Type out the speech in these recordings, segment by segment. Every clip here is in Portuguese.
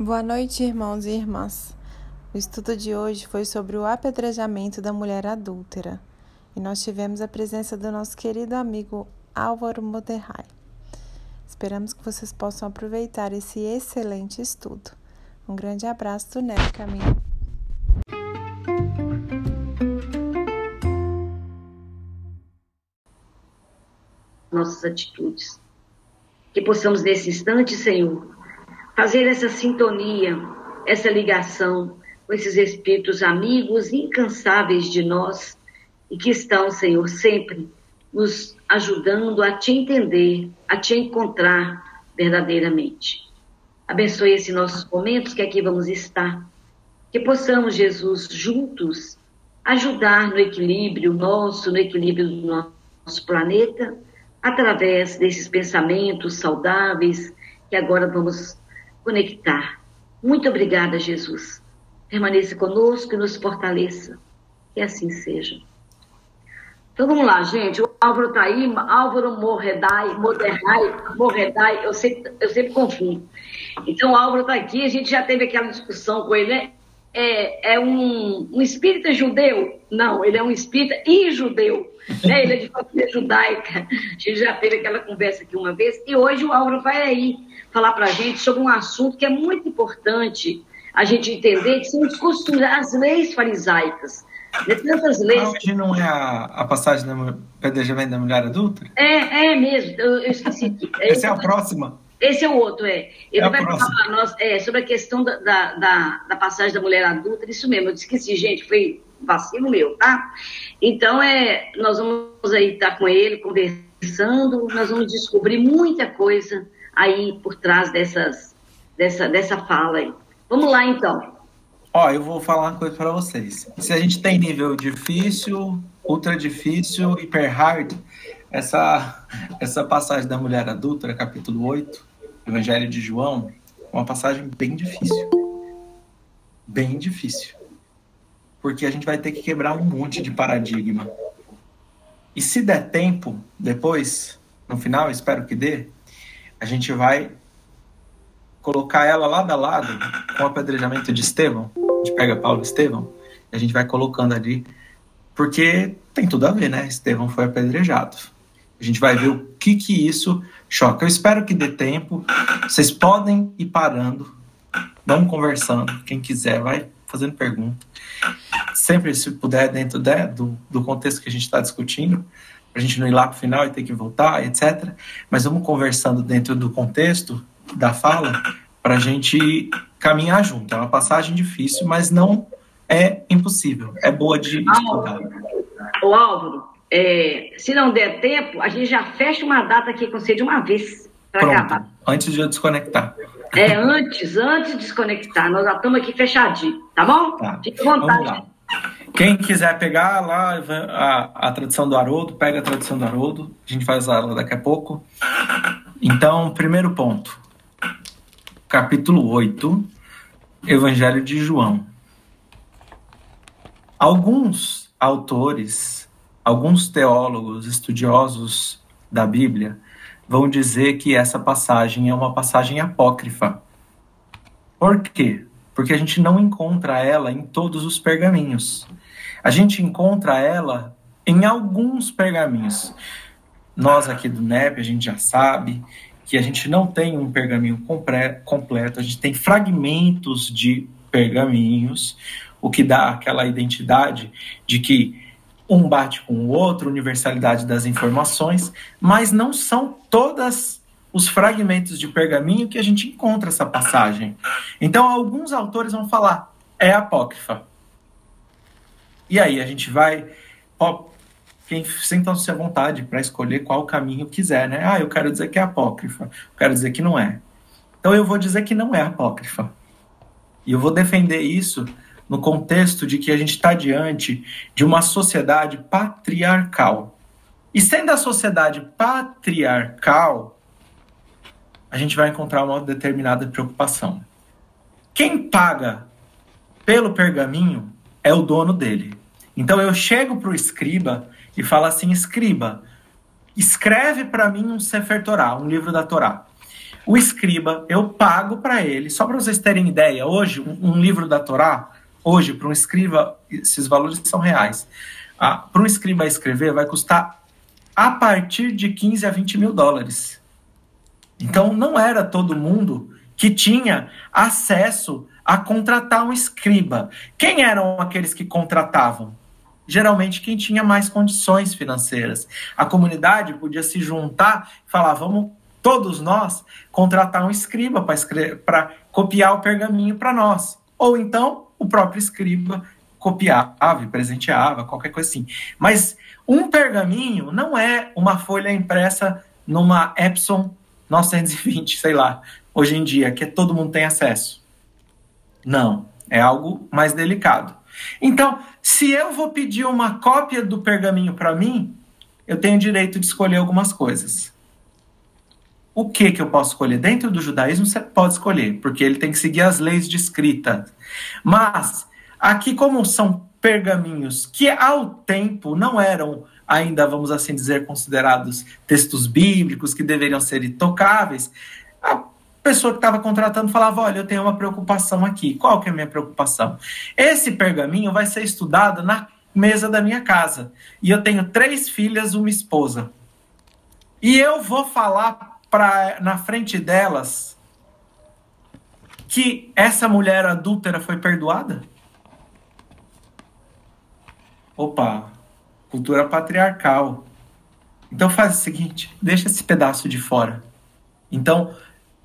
Boa noite, irmãos e irmãs. O estudo de hoje foi sobre o apedrejamento da mulher adúltera e nós tivemos a presença do nosso querido amigo Álvaro Moderrai. Esperamos que vocês possam aproveitar esse excelente estudo. Um grande abraço do Neto Caminho. Nossas atitudes. Que possamos nesse instante, Senhor, fazer essa sintonia, essa ligação com esses espíritos amigos incansáveis de nós e que estão, Senhor, sempre nos ajudando a te entender, a te encontrar verdadeiramente. Abençoe esses nossos momentos que aqui vamos estar. Que possamos, Jesus, juntos ajudar no equilíbrio nosso, no equilíbrio do nosso planeta, através desses pensamentos saudáveis que agora vamos conectar. Muito obrigada, Jesus. Permaneça conosco e nos fortaleça. Que assim seja. Então vamos lá, gente. O Álvaro tá aí, Álvaro Morredai, Moderrai, Morredai, eu sempre, eu sempre confundo. Então o Álvaro tá aqui, a gente já teve aquela discussão com ele, né? É, é um, um espírita judeu? Não, ele é um espírita e judeu. Né? Ele é de família judaica. A gente já teve aquela conversa aqui uma vez. E hoje o Álvaro vai aí falar para a gente sobre um assunto que é muito importante a gente entender, que são os costumes, as leis farisaicas. Né? Tantas leis. Ah, hoje não é a, a passagem do pedejamento da mulher adulta? É, é mesmo, eu, eu esqueci. Essa é a próxima. Esse é o outro, é. Ele é vai falar para nós é, sobre a questão da, da, da, passagem da mulher adulta, isso mesmo, eu esqueci, gente, foi vacilo meu, tá? Então, é, nós vamos aí estar com ele, conversando, nós vamos descobrir muita coisa aí por trás dessas, dessa, dessa fala aí. Vamos lá, então. Ó, eu vou falar uma coisa para vocês. Se a gente tem nível difícil, ultra difícil, hiper hard, essa, essa passagem da mulher adulta, capítulo 8, Evangelho de João, uma passagem bem difícil. Bem difícil. Porque a gente vai ter que quebrar um monte de paradigma. E se der tempo, depois, no final, espero que dê, a gente vai colocar ela lado a lado com o apedrejamento de Estevão. A gente pega Paulo e Estevão e a gente vai colocando ali, porque tem tudo a ver, né? Estevão foi apedrejado. A gente vai ver o que que isso choca. Eu espero que dê tempo. Vocês podem ir parando, vamos conversando. Quem quiser, vai fazendo pergunta. Sempre, se puder, dentro de, do, do contexto que a gente está discutindo, para a gente não ir lá para o final e ter que voltar, etc. Mas vamos conversando dentro do contexto da fala para a gente caminhar junto. É uma passagem difícil, mas não é impossível. É boa de estudar. O Álvaro, é, se não der tempo, a gente já fecha uma data aqui com você de uma vez para acabar. Antes de eu desconectar. É, antes, antes de desconectar. Nós já estamos aqui fechadinho, tá bom? Tá. Fique à vontade. Quem quiser pegar lá a, a tradução do Haroldo, pega a tradução do Haroldo. A gente vai usar ela daqui a pouco. Então, primeiro ponto. Capítulo 8, Evangelho de João. Alguns autores, alguns teólogos, estudiosos da Bíblia, vão dizer que essa passagem é uma passagem apócrifa. Por quê? Porque a gente não encontra ela em todos os pergaminhos. A gente encontra ela em alguns pergaminhos. Nós aqui do NEP, a gente já sabe que a gente não tem um pergaminho completo, a gente tem fragmentos de pergaminhos, o que dá aquela identidade de que um bate com o outro, universalidade das informações, mas não são todas os fragmentos de pergaminho que a gente encontra essa passagem. Então, alguns autores vão falar, é apócrifa. E aí, a gente vai. Ó, quem sintam-se à vontade para escolher qual caminho quiser, né? Ah, eu quero dizer que é apócrifa, eu quero dizer que não é. Então, eu vou dizer que não é apócrifa. E eu vou defender isso no contexto de que a gente está diante de uma sociedade patriarcal. E sendo a sociedade patriarcal, a gente vai encontrar uma determinada preocupação. Quem paga pelo pergaminho é o dono dele. Então eu chego para o escriba e falo assim: escriba, escreve para mim um Sefer Torah, um livro da Torá. O escriba, eu pago para ele, só para vocês terem ideia, hoje, um, livro da Torá, hoje, para um escriba, esses valores são reais. Ah, para um escriba escrever, vai custar a partir de 15 a 20 mil dólares. Então, não era todo mundo que tinha acesso a contratar um escriba. Quem eram aqueles que contratavam? Geralmente quem tinha mais condições financeiras. A comunidade podia se juntar e falar: vamos todos nós contratar um escriba para copiar o pergaminho para nós. Ou então o próprio escriba copiava, presenteava, qualquer coisa assim. Mas um pergaminho não é uma folha impressa numa Epson 920, sei lá, hoje em dia, que todo mundo tem acesso. Não, é algo mais delicado. Então, se eu vou pedir uma cópia do pergaminho para mim, eu tenho direito de escolher algumas coisas. O que que eu posso escolher? Dentro do judaísmo você pode escolher, porque ele tem que seguir as leis de escrita. Mas aqui como são pergaminhos que ao tempo não eram ainda, vamos assim dizer, considerados textos bíblicos que deveriam ser intocáveis, a pessoa que estava contratando falava: Olha, eu tenho uma preocupação aqui. Qual que é a minha preocupação? Esse pergaminho vai ser estudado na mesa da minha casa. E eu tenho três filhas, uma esposa. E eu vou falar pra, na frente delas que essa mulher adúltera foi perdoada? Opa, cultura patriarcal. Então faz o seguinte, deixa esse pedaço de fora. Então,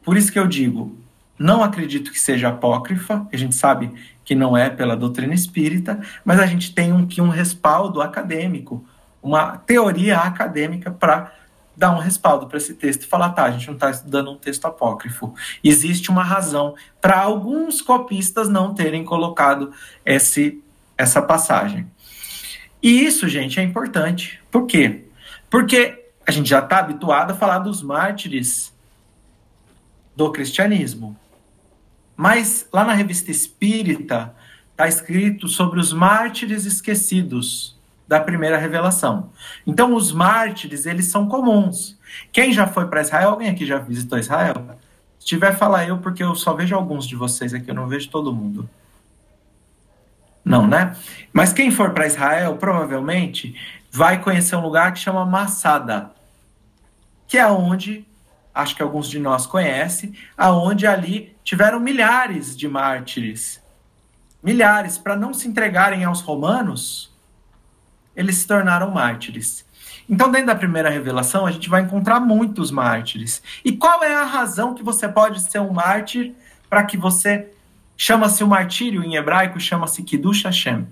por isso que eu digo, não acredito que seja apócrifa, a gente sabe que não é pela doutrina espírita, mas a gente tem um, um respaldo acadêmico, uma teoria acadêmica para dar um respaldo para esse texto e falar, tá, a gente não está estudando um texto apócrifo. Existe uma razão para alguns copistas não terem colocado esse, essa passagem. E isso, gente, é importante. Por quê? Porque a gente já está habituado a falar dos mártires do cristianismo. Mas lá na revista Espírita está escrito sobre os mártires esquecidos da primeira revelação. Então os mártires, eles são comuns. Quem já foi para Israel? Alguém aqui já visitou Israel? Se tiver, fala eu, porque eu só vejo alguns de vocês aqui, eu não vejo todo mundo. Não, né? Mas quem for para Israel, provavelmente vai conhecer um lugar que chama Massada, que é onde acho que alguns de nós conhecem, aonde ali tiveram milhares de mártires. Milhares, para não se entregarem aos romanos, eles se tornaram mártires. Então, dentro da primeira revelação, a gente vai encontrar muitos mártires. E qual é a razão que você pode ser um mártir para que você chama-se o martírio em hebraico, chama-se Kiddush Hashem.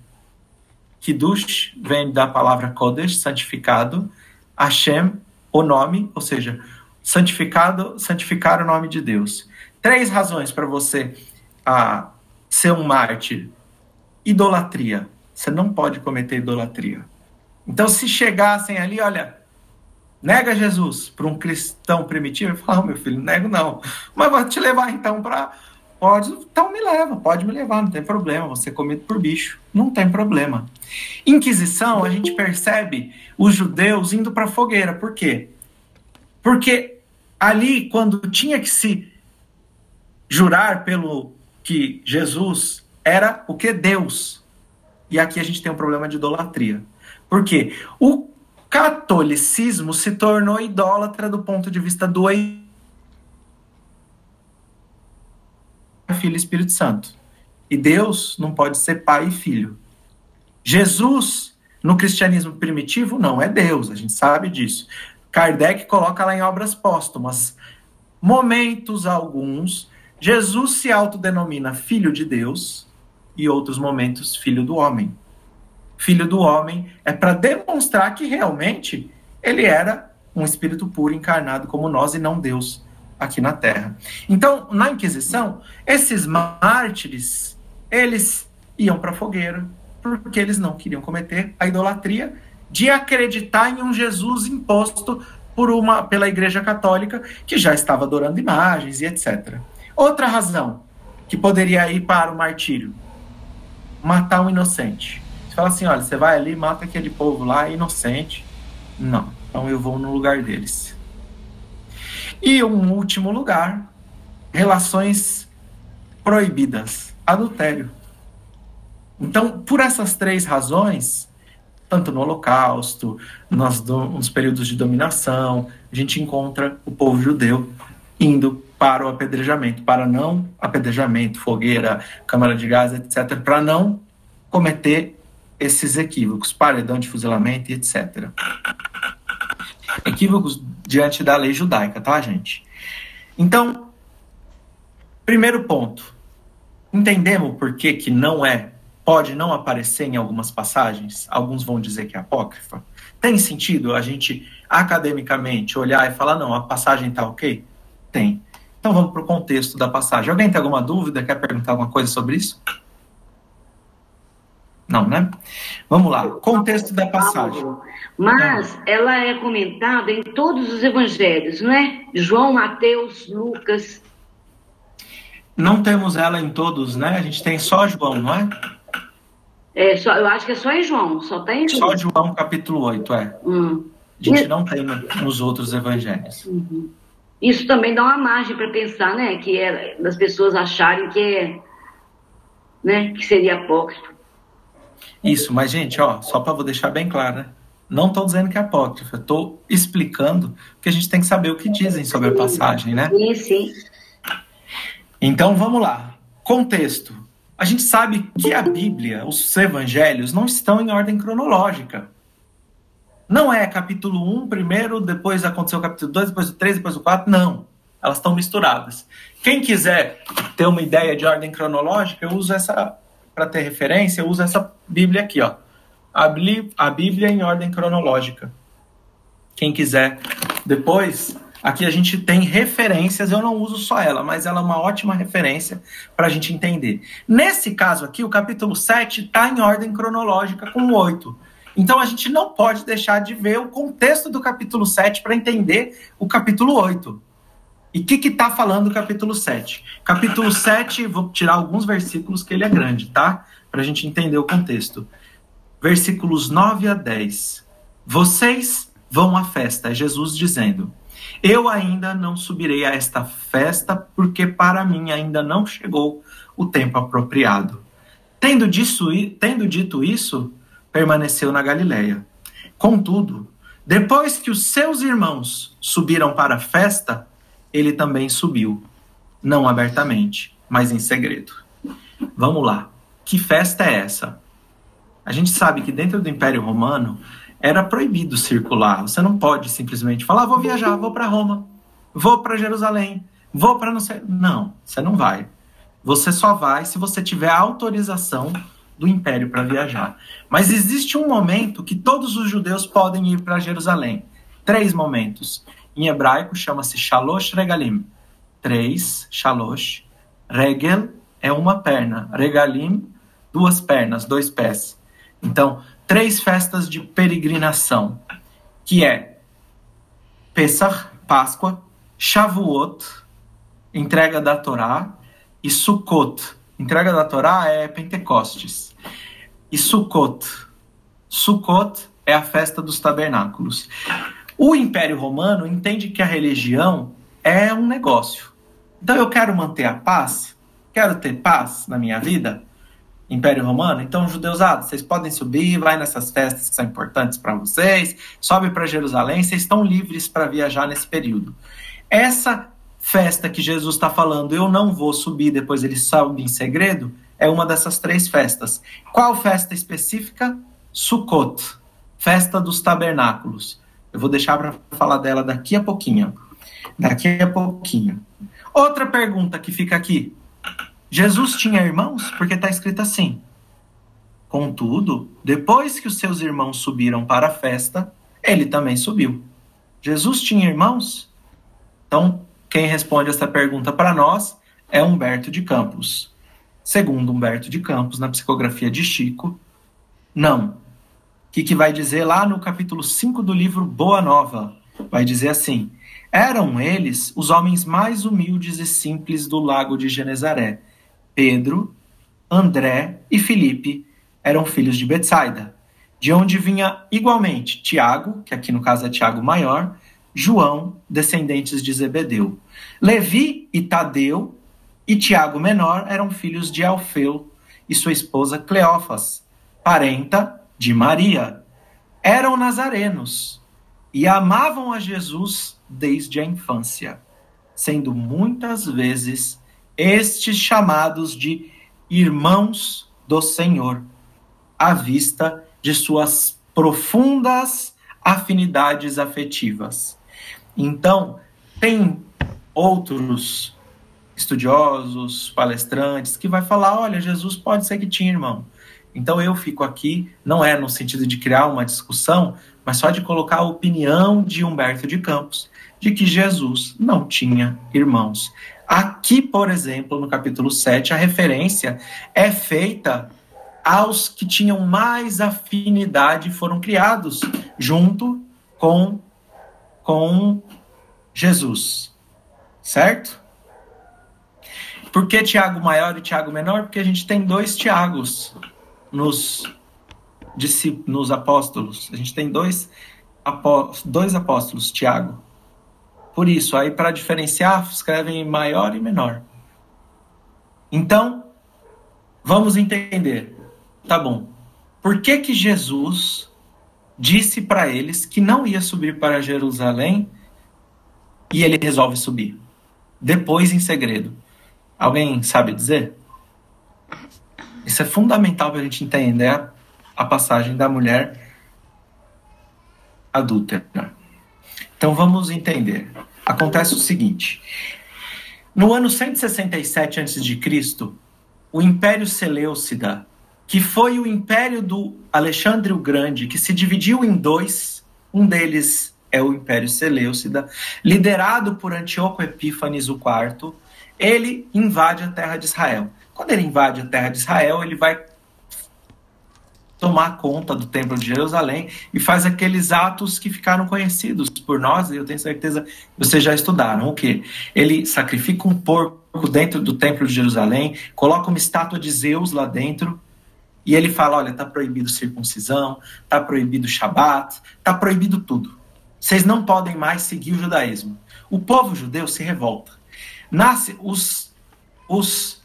Kiddush vem da palavra Kodesh, santificado, Hashem, o nome, ou seja, santificado, santificar o nome de Deus. Três razões para você ah, ser um mártir. Idolatria. Você não pode cometer idolatria. Então, se chegassem ali, olha, nega Jesus para um cristão primitivo, eu falo, oh, meu filho, nego não. Mas vou te levar então para. Pode, então me leva, pode me levar, não tem problema. Você é comido por bicho, não tem problema. Inquisição, a gente percebe os judeus indo para a fogueira. Por quê? Porque ali, quando tinha que se jurar pelo que Jesus era o que Deus. E aqui a gente tem um problema de idolatria. Por quê? O catolicismo se tornou idólatra do ponto de vista do Filho e Espírito Santo. E Deus não pode ser pai e filho. Jesus, no cristianismo primitivo, não é Deus, a gente sabe disso. Kardec coloca lá em obras póstumas. Momentos alguns, Jesus se autodenomina filho de Deus e outros momentos filho do homem. Filho do homem é para demonstrar que realmente ele era um espírito puro encarnado como nós e não Deus aqui na Terra. Então, na Inquisição, esses mártires, eles iam para a fogueira porque eles não queriam cometer a idolatria de acreditar em um Jesus imposto por uma, pela Igreja Católica, que já estava adorando imagens e etc. Outra razão que poderia ir para o martírio: matar um inocente. Você fala assim: olha, você vai ali, mata aquele povo lá, inocente. Não, então eu vou no lugar deles. E um último lugar, relações proibidas, adultério. Então, por essas três razões, tanto no Holocausto, nos, nos períodos de dominação, a gente encontra o povo judeu indo para o apedrejamento, para não apedrejamento, fogueira, câmara de gás, etc., para não cometer esses equívocos, paredão de fuzilamento e etc. Equívocos diante da lei judaica, tá, gente? Então, primeiro ponto, entendemos por que, que não é, pode não aparecer em algumas passagens, alguns vão dizer que é apócrifa. Tem sentido a gente academicamente olhar e falar, não, a passagem está ok? Tem. Então vamos para o contexto da passagem. Alguém tem alguma dúvida? Quer perguntar alguma coisa sobre isso? Não, né? Vamos lá. Contexto da passagem. Mas ela é comentada em todos os evangelhos, não é? João, Mateus, Lucas. Não temos ela em todos, né? A gente tem só João, não é? É, só, eu acho que é só em João, só tem João. Só João, capítulo 8, é. Hum. A gente não tem nos outros evangelhos. Uhum. Isso também dá uma margem para pensar, né? Que é das pessoas acharem que é, né? Que seria apócrifo. Isso, mas gente, ó, só para vou deixar bem claro, né? Não estou dizendo que é apócrifo, estou explicando que a gente tem que saber o que dizem sobre a passagem, né? Sim, sim. Então vamos lá. Contexto. A gente sabe que a Bíblia, os evangelhos, não estão em ordem cronológica. Não é capítulo 1 primeiro, depois aconteceu o capítulo 2, depois o 3, depois o 4. Não. Elas estão misturadas. Quem quiser ter uma ideia de ordem cronológica, eu uso essa, para ter referência, eu uso essa Bíblia aqui, ó. A, a Bíblia em ordem cronológica. Quem quiser. Depois, aqui a gente tem referências, eu não uso só ela, mas ela é uma ótima referência para a gente entender. Nesse caso aqui, o capítulo 7 está em ordem cronológica com 8. Então a gente não pode deixar de ver o contexto do capítulo 7 para entender o capítulo 8. E o que está falando o capítulo 7? Capítulo 7, vou tirar alguns versículos que ele é grande, tá? Para a gente entender o contexto. Versículos 9 a 10. Vocês vão à festa, é Jesus dizendo. Eu ainda não subirei a esta festa, porque para mim ainda não chegou o tempo apropriado. Tendo, disso, tendo dito isso, permaneceu na Galiléia. Contudo, depois que os seus irmãos subiram para a festa, ele também subiu, não abertamente, mas em segredo. Vamos lá. Que festa é essa? A gente sabe que dentro do Império Romano era proibido circular. Você não pode simplesmente falar, ah, vou viajar, vou para Roma, vou para Jerusalém, vou para não sei. Não, você não vai. Você só vai se você tiver autorização do império para viajar. Mas existe um momento que todos os judeus podem ir para Jerusalém. Três momentos. Em hebraico chama-se Shalosh Regalim. Três, Shalosh. Regel é uma perna. Regalim, duas pernas, dois pés. Então, três festas de peregrinação, que é Pesach, Páscoa, Shavuot, entrega da Torá, e Sukkot. Entrega da Torá é Pentecostes e Sukkot. Sukkot é a festa dos tabernáculos. O Império Romano entende que a religião é um negócio. Então eu quero manter a paz, quero ter paz na minha vida. Império Romano, então judeusados, vocês podem subir, vai nessas festas que são importantes para vocês, sobe para Jerusalém, vocês estão livres para viajar nesse período. Essa festa que Jesus está falando, eu não vou subir, depois ele sobe em segredo, é uma dessas três festas. Qual festa específica? Sukkot, festa dos tabernáculos. Eu vou deixar para falar dela daqui a pouquinho. Daqui a pouquinho. Outra pergunta que fica aqui. Jesus tinha irmãos? Porque está escrito assim. Contudo, depois que os seus irmãos subiram para a festa, ele também subiu. Jesus tinha irmãos? Então, quem responde essa pergunta para nós é Humberto de Campos. Segundo Humberto de Campos, na psicografia de Chico, não. Que, que vai dizer lá no capítulo 5 do livro Boa Nova? Vai dizer assim: Eram eles os homens mais humildes e simples do lago de Genezaré. Pedro, André e Filipe eram filhos de Betsaida, de onde vinha igualmente Tiago, que aqui no caso é Tiago maior, João, descendentes de Zebedeu. Levi e Tadeu e Tiago menor eram filhos de Alfeu e sua esposa Cleófas, parenta de Maria. Eram nazarenos e amavam a Jesus desde a infância, sendo muitas vezes estes chamados de irmãos do Senhor, à vista de suas profundas afinidades afetivas. Então, tem outros estudiosos, palestrantes, que vai falar, olha, Jesus pode ser que tinha irmão. Então eu fico aqui, não é no sentido de criar uma discussão, mas só de colocar a opinião de Humberto de Campos, de que Jesus não tinha irmãos. Aqui, por exemplo, no capítulo 7, a referência é feita aos que tinham mais afinidade foram criados junto com, com Jesus. Certo? Por que Tiago maior e Tiago menor? Porque a gente tem dois Tiagos nos, nos apóstolos. A gente tem dois, apó, dois apóstolos, Tiago. Por isso, aí para diferenciar, escrevem maior e menor. Então, vamos entender. Tá bom. Por que que Jesus disse para eles que não ia subir para Jerusalém e ele resolve subir? Depois em segredo. Alguém sabe dizer? Isso é fundamental para a gente entender a passagem da mulher adúltera. Então vamos entender. Acontece o seguinte: no ano 167 a.C., o Império Seleucida, que foi o império do Alexandre o Grande, que se dividiu em dois, um deles é o Império Seleucida, liderado por Antíoco Epífanes IV, ele invade a terra de Israel. Quando ele invade a terra de Israel, ele vai tomar conta do templo de Jerusalém e faz aqueles atos que ficaram conhecidos por nós, e eu tenho certeza que vocês já estudaram. O que? Ele sacrifica um porco dentro do templo de Jerusalém, coloca uma estátua de Zeus lá dentro, e ele fala: olha, está proibido circuncisão, está proibido Shabat, está proibido tudo. Vocês não podem mais seguir o judaísmo. O povo judeu se revolta nasce os, os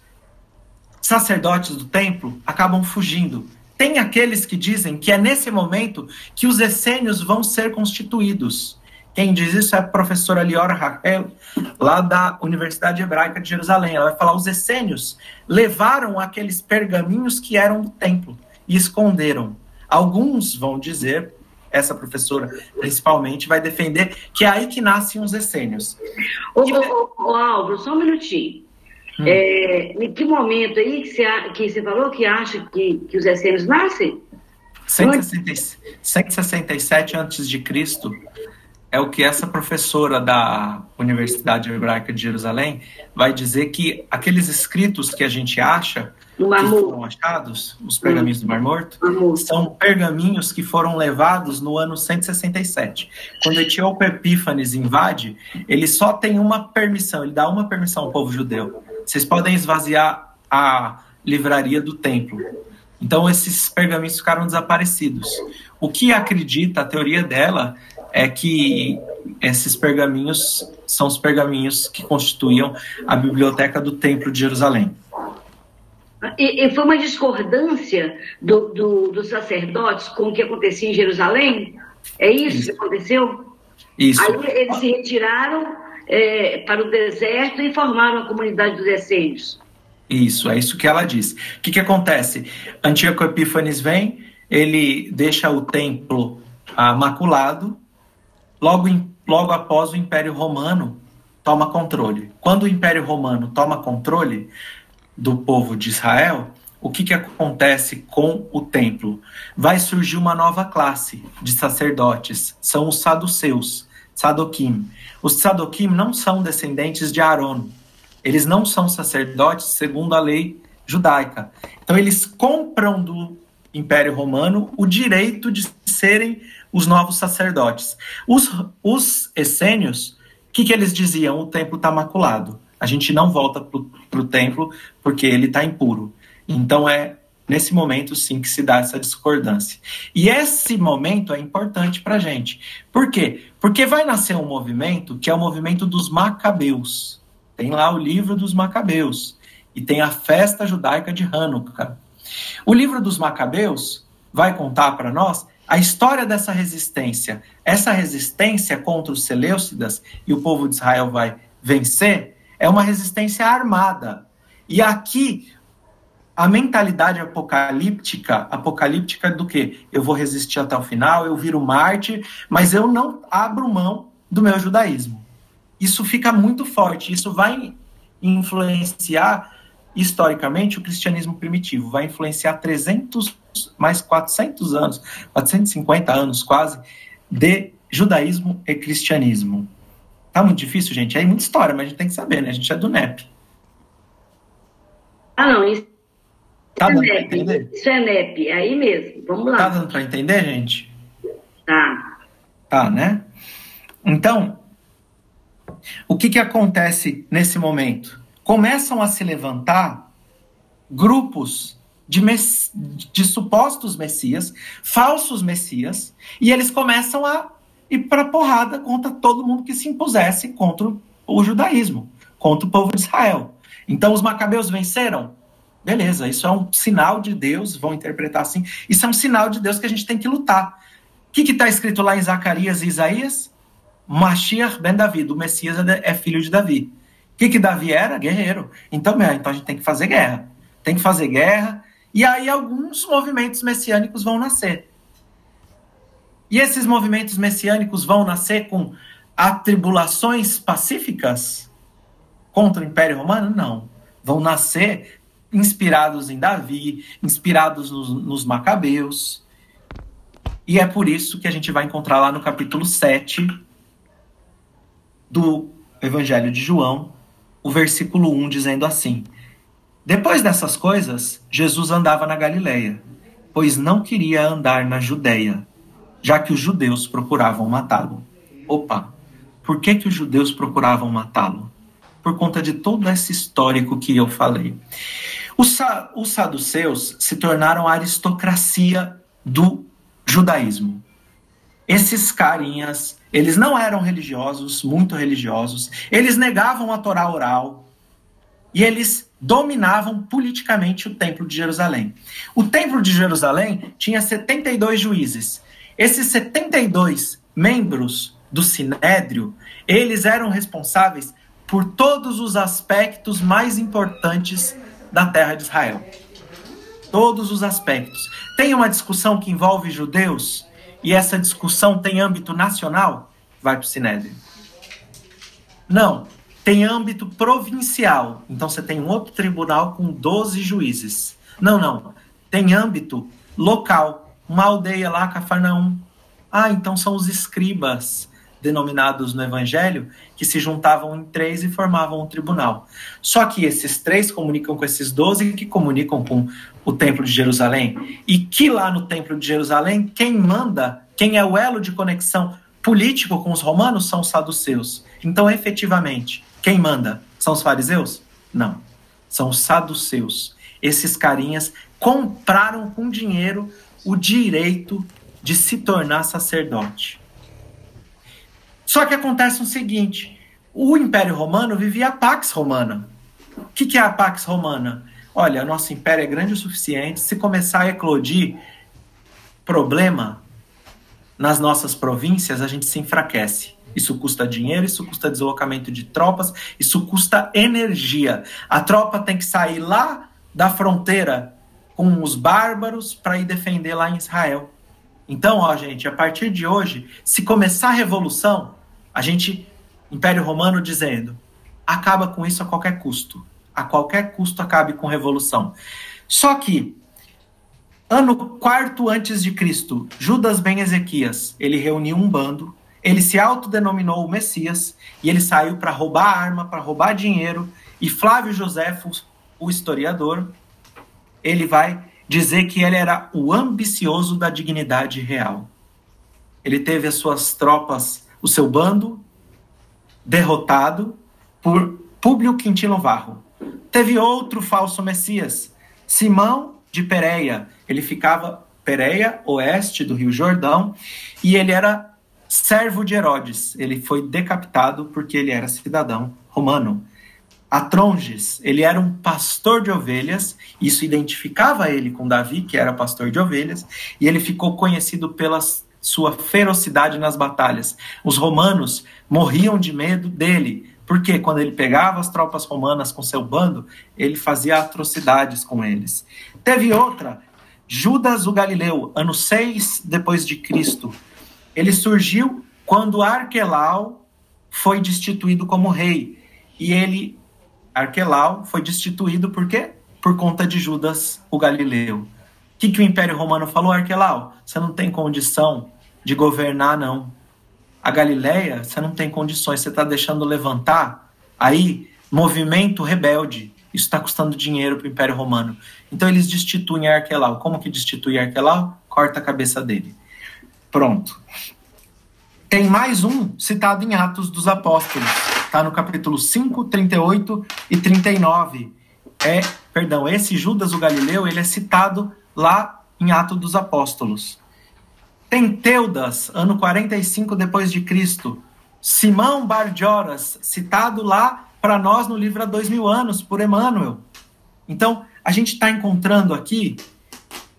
sacerdotes do templo acabam fugindo. Tem aqueles que dizem que é nesse momento que os essênios vão ser constituídos. Quem diz isso é a professora Liora Raquel, lá da Universidade Hebraica de Jerusalém. Ela vai falar: os essênios levaram aqueles pergaminhos que eram do templo e esconderam. Alguns vão dizer essa professora principalmente, vai defender que é aí que nascem os essênios. Ô, ô, ô, Álvaro, só um minutinho. Hum. É, em que momento aí que você, que você falou que acha que, que os essênios nascem? 167 antes de Cristo é o que essa professora da Universidade Hebraica de Jerusalém vai dizer que aqueles escritos que a gente acha Morto. foram achados, os pergaminhos do Mar Morto, são pergaminhos que foram levados no ano 167. Quando Etíope Epífanes invade, ele só tem uma permissão, ele dá uma permissão ao povo judeu. Vocês podem esvaziar a livraria do templo. Então esses pergaminhos ficaram desaparecidos. O que acredita, a teoria dela, é que esses pergaminhos são os pergaminhos que constituíam a biblioteca do Templo de Jerusalém. E, e foi uma discordância do, do, dos sacerdotes com o que acontecia em Jerusalém? É isso, isso. que aconteceu? Isso. Aí eles se retiraram é, para o deserto e formaram a comunidade dos essênios. Isso, é isso que ela diz. O que, que acontece? Antíoco Epífanes vem, ele deixa o templo ah, maculado, logo, em, logo após o Império Romano toma controle. Quando o Império Romano toma controle, do povo de Israel, o que, que acontece com o templo? Vai surgir uma nova classe de sacerdotes, são os saduceus, Sadoquim. Os Sadoquim não são descendentes de Aaron, eles não são sacerdotes segundo a lei judaica. Então eles compram do Império Romano o direito de serem os novos sacerdotes. Os, os essênios, o que, que eles diziam? O templo está maculado a gente não volta para o templo porque ele está impuro. Então é nesse momento sim que se dá essa discordância. E esse momento é importante para a gente. Por quê? Porque vai nascer um movimento que é o movimento dos Macabeus. Tem lá o livro dos Macabeus e tem a festa judaica de Hanukkah. O livro dos Macabeus vai contar para nós a história dessa resistência. Essa resistência contra os Seleucidas e o povo de Israel vai vencer é uma resistência armada. E aqui a mentalidade apocalíptica, apocalíptica do que? Eu vou resistir até o final, eu viro Marte, mas eu não abro mão do meu judaísmo. Isso fica muito forte, isso vai influenciar historicamente o cristianismo primitivo, vai influenciar 300 mais 400 anos, 450 anos quase de judaísmo e cristianismo. Tá muito difícil, gente. É muita história, mas a gente tem que saber, né? A gente é do NEP. Ah, não, isso Tá dando para entender? Xenep, é aí mesmo. Vamos lá. Tá dando para entender, gente? Tá. Tá, né? Então, o que, que acontece nesse momento? Começam a se levantar grupos de, mess... de supostos messias, falsos messias, e eles começam a ir para porrada contra todo mundo que se impusesse contra o judaísmo, contra o povo de Israel. Então, os macabeus venceram? Beleza, isso é um sinal de Deus, vão interpretar assim. Isso é um sinal de Deus que a gente tem que lutar. O que está escrito lá em Zacarias e Isaías? Mashiach ben Davi, o Messias é, é filho de Davi. O que, que Davi era? Guerreiro. Então, então a gente tem que fazer guerra. Tem que fazer guerra. E aí alguns movimentos messiânicos vão nascer. E esses movimentos messiânicos vão nascer com atribulações pacíficas contra o Império Romano? Não. Vão nascer inspirados em Davi, inspirados nos, nos Macabeus. E é por isso que a gente vai encontrar lá no capítulo 7 do Evangelho de João, o versículo 1 dizendo assim: Depois dessas coisas, Jesus andava na Galileia, pois não queria andar na Judéia, já que os judeus procuravam matá-lo. Opa, por que, que os judeus procuravam matá-lo? Por conta de todo esse histórico que eu falei. Os, os saduceus se tornaram a aristocracia do judaísmo. Esses carinhas, eles não eram religiosos, muito religiosos, eles negavam a Torá oral e eles dominavam politicamente o Templo de Jerusalém. O Templo de Jerusalém tinha 72 juízes. Esses 72 membros do Sinédrio, eles eram responsáveis por todos os aspectos mais importantes da terra de Israel. Todos os aspectos. Tem uma discussão que envolve judeus e essa discussão tem âmbito nacional? Vai para o Sinédrio. Não. Tem âmbito provincial. Então você tem um outro tribunal com 12 juízes. Não, não. Tem âmbito local. Uma aldeia lá, Cafarnaum. Ah, então são os escribas denominados no Evangelho, que se juntavam em três e formavam um tribunal. Só que esses três comunicam com esses doze, que comunicam com o Templo de Jerusalém, e que lá no Templo de Jerusalém, quem manda, quem é o elo de conexão político com os romanos são os saduceus. Então, efetivamente, quem manda? São os fariseus? Não. São os saduceus. Esses carinhas compraram com dinheiro o direito de se tornar sacerdote. Só que acontece o seguinte: o Império Romano vivia a Pax Romana. O que, que é a Pax Romana? Olha, nosso império é grande o suficiente. Se começar a eclodir problema nas nossas províncias, a gente se enfraquece. Isso custa dinheiro, isso custa deslocamento de tropas, isso custa energia. A tropa tem que sair lá da fronteira com os bárbaros para ir defender lá em Israel. Então, ó, gente, a partir de hoje, se começar a revolução, a gente, Império Romano dizendo, acaba com isso a qualquer custo. A qualquer custo acabe com revolução. Só que, ano quarto antes de Cristo, Judas ben Ezequias, ele reuniu um bando, ele se autodenominou o Messias e ele saiu para roubar arma, para roubar dinheiro. E Flávio Joséfo, o historiador, ele vai dizer que ele era o ambicioso da dignidade real. Ele teve as suas tropas, o seu bando, derrotado por Públio Quintino Varro. Teve outro falso Messias, Simão de Pereia. Ele ficava Pereia, oeste do Rio Jordão, e ele era servo de Herodes. Ele foi decapitado porque ele era cidadão romano. Atronges, ele era um pastor de ovelhas, isso identificava ele com Davi, que era pastor de ovelhas, e ele ficou conhecido pela sua ferocidade nas batalhas. Os romanos morriam de medo dele, porque quando ele pegava as tropas romanas com seu bando, ele fazia atrocidades com eles. Teve outra, Judas o Galileu, ano 6 depois de Cristo. Ele surgiu quando Arquelau foi destituído como rei. E ele Arquelau foi destituído por quê? Por conta de Judas, o Galileu. O que, que o Império Romano falou, Arquelau? Você não tem condição de governar, não. A Galileia, você não tem condições, você está deixando levantar aí movimento rebelde. Isso está custando dinheiro para o Império Romano. Então eles destituem Arquelau. Como que destitui Arquelau? Corta a cabeça dele. Pronto. Tem mais um citado em Atos dos Apóstolos Está no capítulo 5, 38 e 39. É, perdão, esse Judas o Galileu, ele é citado lá em Atos dos Apóstolos. Tem Teudas, ano 45 depois de Cristo. Simão Bardioras, citado lá para nós no livro há dois mil anos, por Emmanuel. Então, a gente está encontrando aqui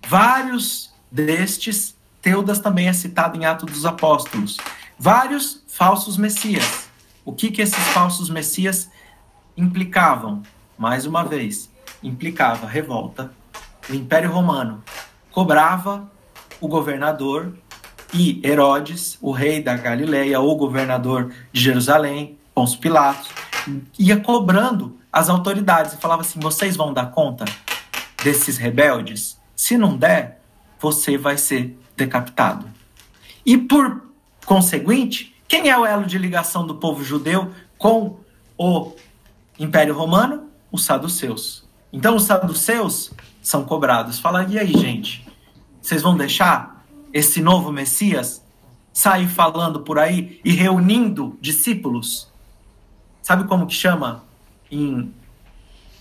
vários destes. Teudas também é citado em Atos dos Apóstolos. Vários falsos messias. O que, que esses falsos messias implicavam? Mais uma vez, implicava revolta. O Império Romano cobrava o governador e Herodes, o rei da Galileia, ou governador de Jerusalém, Pôncio Pilatos, ia cobrando as autoridades e falava assim: vocês vão dar conta desses rebeldes? Se não der, você vai ser decapitado. E por conseguinte, quem é o elo de ligação do povo judeu com o Império Romano? Os saduceus. Então, os saduceus são cobrados. Fala, e aí, gente? Vocês vão deixar esse novo Messias sair falando por aí e reunindo discípulos? Sabe como que chama em,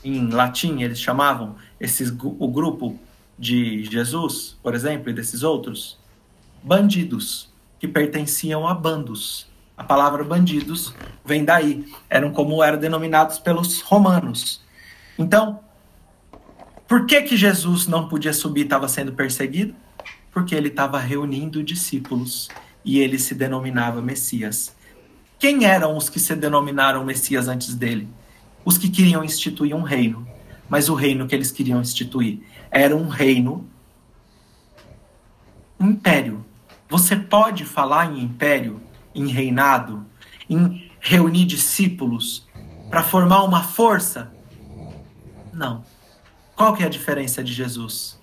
em latim? Eles chamavam esses, o grupo de Jesus, por exemplo, e desses outros? Bandidos que pertenciam a bandos. A palavra bandidos vem daí. Eram como eram denominados pelos romanos. Então, por que que Jesus não podia subir e estava sendo perseguido? Porque ele estava reunindo discípulos e ele se denominava Messias. Quem eram os que se denominaram Messias antes dele? Os que queriam instituir um reino. Mas o reino que eles queriam instituir era um reino, um império, você pode falar em império, em reinado, em reunir discípulos para formar uma força? Não. Qual que é a diferença de Jesus?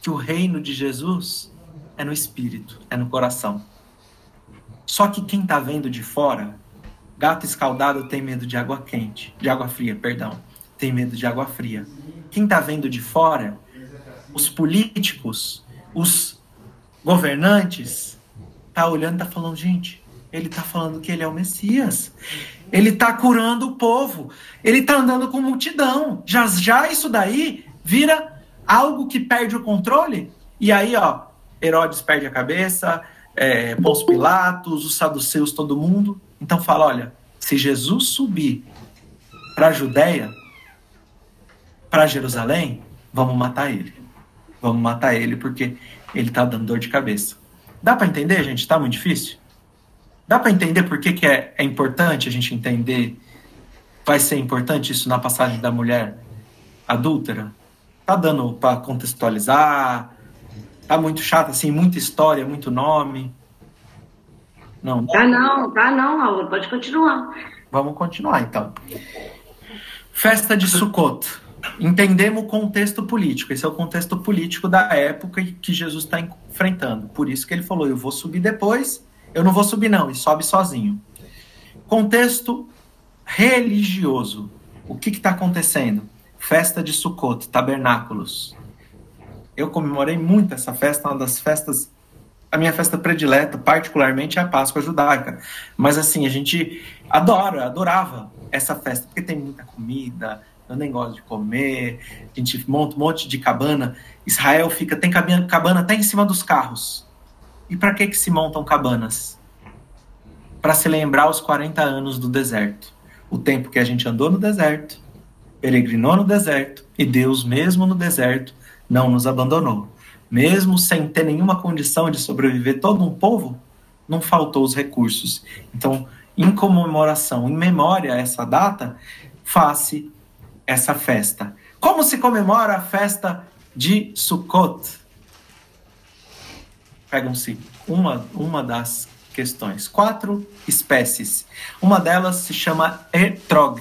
Que o reino de Jesus é no espírito, é no coração. Só que quem está vendo de fora, gato escaldado tem medo de água quente, de água fria, perdão, tem medo de água fria. Quem está vendo de fora, os políticos, os governantes tá olhando, tá falando, gente, ele tá falando que ele é o Messias. Ele tá curando o povo. Ele tá andando com multidão. Já já isso daí vira algo que perde o controle. E aí, ó, Herodes perde a cabeça, é, Pôncio Pilatos, os saduceus, todo mundo. Então fala, olha, se Jesus subir para a Judéia, para Jerusalém, vamos matar ele. Vamos matar ele porque ele tá dando dor de cabeça. Dá para entender, gente? Tá muito difícil? Dá para entender por que, que é, é importante a gente entender? Vai ser importante isso na passagem da mulher adúltera? Tá dando para contextualizar? Tá muito chato, assim, muita história, muito nome? Não. Tá não, tá não, Raul. Pode continuar. Vamos continuar, então. Festa de Sukkot entendemos o contexto político. Esse é o contexto político da época que Jesus está enfrentando. Por isso que ele falou: eu vou subir depois. Eu não vou subir, não, e sobe sozinho. Contexto religioso. O que está acontecendo? Festa de Sukkot, tabernáculos. Eu comemorei muito essa festa, uma das festas. A minha festa predileta, particularmente, é a Páscoa judaica. Mas assim, a gente adora, adorava essa festa, porque tem muita comida, eu nem gosto de comer, a gente monta um monte de cabana. Israel fica, tem cabana até em cima dos carros. E para que que se montam cabanas? Para se lembrar os 40 anos do deserto. O tempo que a gente andou no deserto, peregrinou no deserto, e Deus, mesmo no deserto, não nos abandonou. Mesmo sem ter nenhuma condição de sobreviver todo um povo, não faltou os recursos. Então, em comemoração, em memória a essa data, faz-se essa festa. Como se comemora a festa de Sukkot? Pegam-se uma, uma das questões. Quatro espécies. Uma delas se chama Etrog.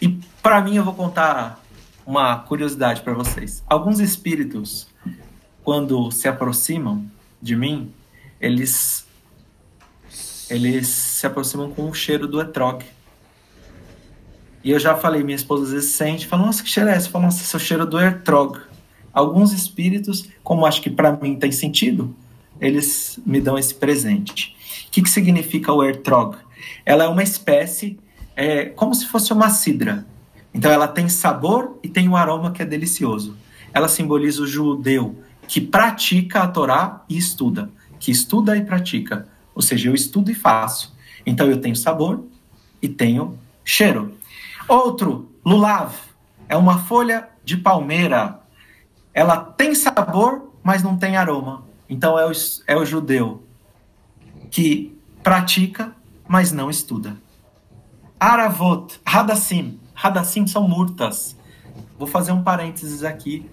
E para mim eu vou contar uma curiosidade para vocês. Alguns espíritos, quando se aproximam de mim, eles eles se aproximam com o cheiro do etrog. E eu já falei, minha esposa às vezes sente, fala, nossa, que cheiro é esse? Fala, nossa, esse é o cheiro do Ertrog. Alguns espíritos, como acho que para mim tem sentido, eles me dão esse presente. O que, que significa o Ertrog? Ela é uma espécie, é, como se fosse uma cidra. Então ela tem sabor e tem um aroma que é delicioso. Ela simboliza o judeu que pratica a Torá e estuda, que estuda e pratica. Ou seja, eu estudo e faço. Então eu tenho sabor e tenho cheiro. Outro, lulav, é uma folha de palmeira. Ela tem sabor, mas não tem aroma. Então é o, é o judeu que pratica, mas não estuda. Aravot, Hadassim. Hadassim são murtas. Vou fazer um parênteses aqui.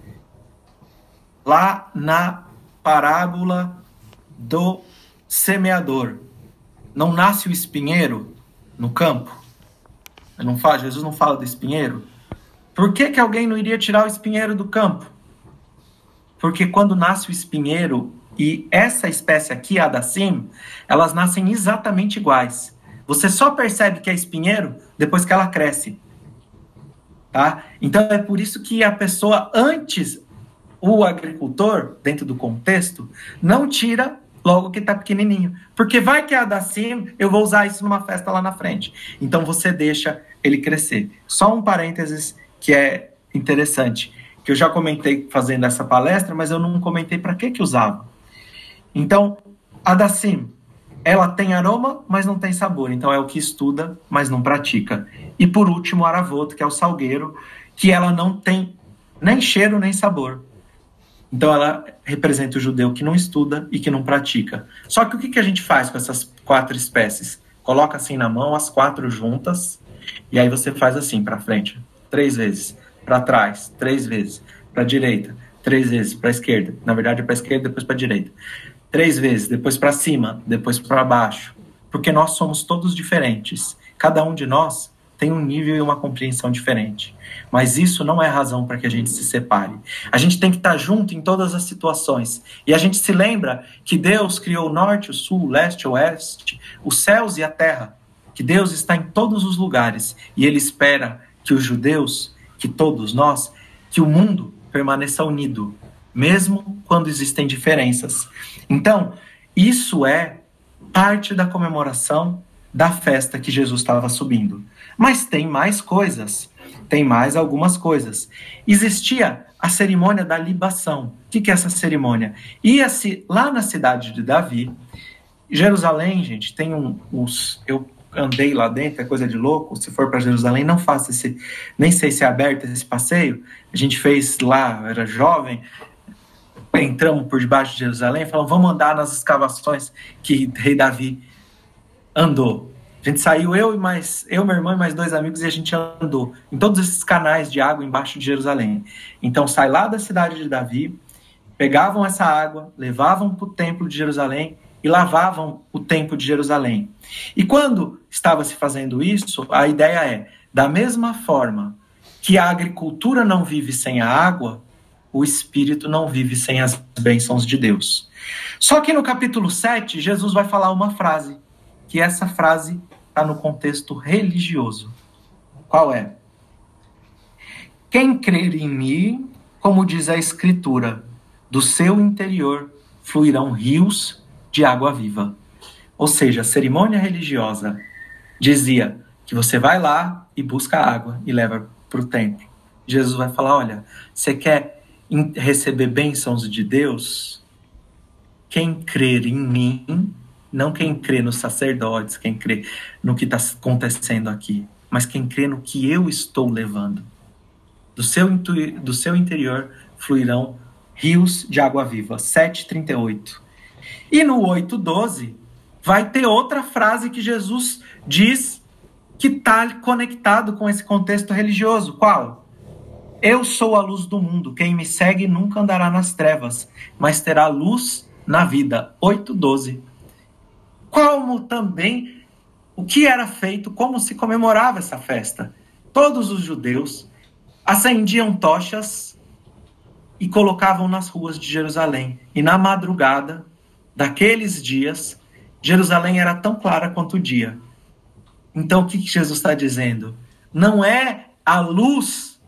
Lá na parábola do semeador. Não nasce o espinheiro no campo? Não fala, Jesus não fala do espinheiro. Por que, que alguém não iria tirar o espinheiro do campo? Porque quando nasce o espinheiro e essa espécie aqui, a da sim, elas nascem exatamente iguais. Você só percebe que é espinheiro depois que ela cresce. Tá? Então é por isso que a pessoa antes o agricultor, dentro do contexto, não tira logo que está pequenininho. Porque vai que a da sim, eu vou usar isso numa festa lá na frente. Então você deixa ele crescer. Só um parênteses que é interessante, que eu já comentei fazendo essa palestra, mas eu não comentei para que que usava. Então, a da sim, ela tem aroma, mas não tem sabor. Então é o que estuda, mas não pratica. E por último, o aravoto, que é o salgueiro, que ela não tem nem cheiro nem sabor. Então ela representa o judeu que não estuda e que não pratica. Só que o que, que a gente faz com essas quatro espécies? Coloca assim na mão as quatro juntas e aí você faz assim para frente, três vezes, para trás, três vezes, para direita, três vezes, para esquerda. Na verdade é para esquerda, depois para direita. Três vezes, depois para cima, depois para baixo. Porque nós somos todos diferentes. Cada um de nós tem um nível e uma compreensão diferente. Mas isso não é razão para que a gente se separe. A gente tem que estar junto em todas as situações. E a gente se lembra que Deus criou o norte, o sul, o leste, o oeste, os céus e a terra. Que Deus está em todos os lugares e Ele espera que os judeus, que todos nós, que o mundo permaneça unido, mesmo quando existem diferenças. Então, isso é parte da comemoração da festa que Jesus estava subindo. Mas tem mais coisas. Tem mais algumas coisas. Existia a cerimônia da libação. O que, é essa cerimônia? Ia-se lá na cidade de Davi. Jerusalém, gente, tem um, uns. Eu andei lá dentro, é coisa de louco. Se for para Jerusalém, não faça esse. Nem sei se é aberto esse passeio. A gente fez lá, era jovem. Entramos por debaixo de Jerusalém e falamos: vamos andar nas escavações que rei Davi andou. A gente saiu, eu e mais, eu, meu irmão e mais dois amigos, e a gente andou em todos esses canais de água embaixo de Jerusalém. Então, sai lá da cidade de Davi, pegavam essa água, levavam para o templo de Jerusalém e lavavam o templo de Jerusalém. E quando estava se fazendo isso, a ideia é, da mesma forma que a agricultura não vive sem a água, o espírito não vive sem as bênçãos de Deus. Só que no capítulo 7, Jesus vai falar uma frase que essa frase está no contexto religioso. Qual é? Quem crer em mim, como diz a Escritura, do seu interior fluirão rios de água viva. Ou seja, a cerimônia religiosa dizia que você vai lá e busca água e leva para o templo. Jesus vai falar: olha, você quer receber bênçãos de Deus? Quem crer em mim, não quem crê nos sacerdotes, quem crê no que está acontecendo aqui, mas quem crê no que eu estou levando. Do seu, do seu interior fluirão rios de água viva. 7,38. E no 8,12 vai ter outra frase que Jesus diz que está conectado com esse contexto religioso. Qual? Eu sou a luz do mundo. Quem me segue nunca andará nas trevas, mas terá luz na vida. 8:12. Como também o que era feito, como se comemorava essa festa? Todos os judeus acendiam tochas e colocavam nas ruas de Jerusalém. E na madrugada daqueles dias, Jerusalém era tão clara quanto o dia. Então o que Jesus está dizendo? Não é a luz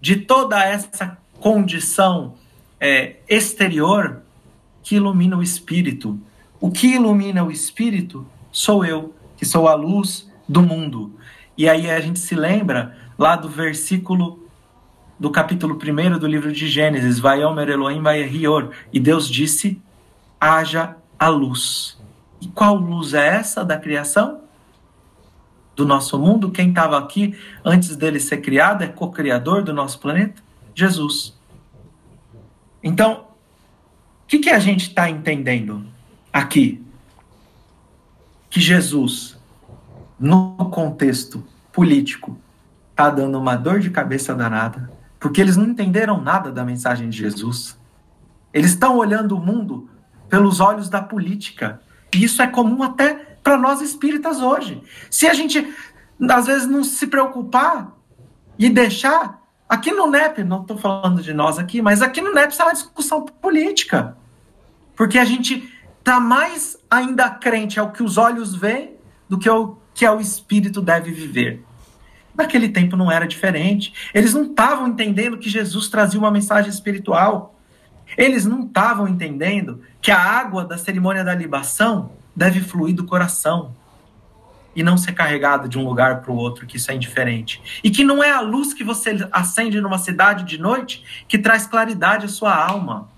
de toda essa condição é, exterior que ilumina o espírito. O que ilumina o espírito sou eu, que sou a luz do mundo. E aí a gente se lembra lá do versículo do capítulo 1 do livro de Gênesis, vai Omer Elohim vai Rior, e Deus disse: haja a luz. E qual luz é essa da criação? do nosso mundo, quem estava aqui antes dele ser criado, é co-criador do nosso planeta? Jesus. Então, o que, que a gente está entendendo aqui? Que Jesus, no contexto político, está dando uma dor de cabeça danada, porque eles não entenderam nada da mensagem de Jesus. Eles estão olhando o mundo pelos olhos da política. E isso é comum até para nós espíritas hoje. Se a gente, às vezes, não se preocupar e deixar. Aqui no NEP, não estou falando de nós aqui, mas aqui no NEP está uma discussão política. Porque a gente está mais ainda crente ao que os olhos veem do que ao que o espírito deve viver. Naquele tempo não era diferente. Eles não estavam entendendo que Jesus trazia uma mensagem espiritual. Eles não estavam entendendo que a água da cerimônia da libação deve fluir do coração e não ser carregado de um lugar para o outro, que isso é indiferente. E que não é a luz que você acende numa cidade de noite que traz claridade à sua alma,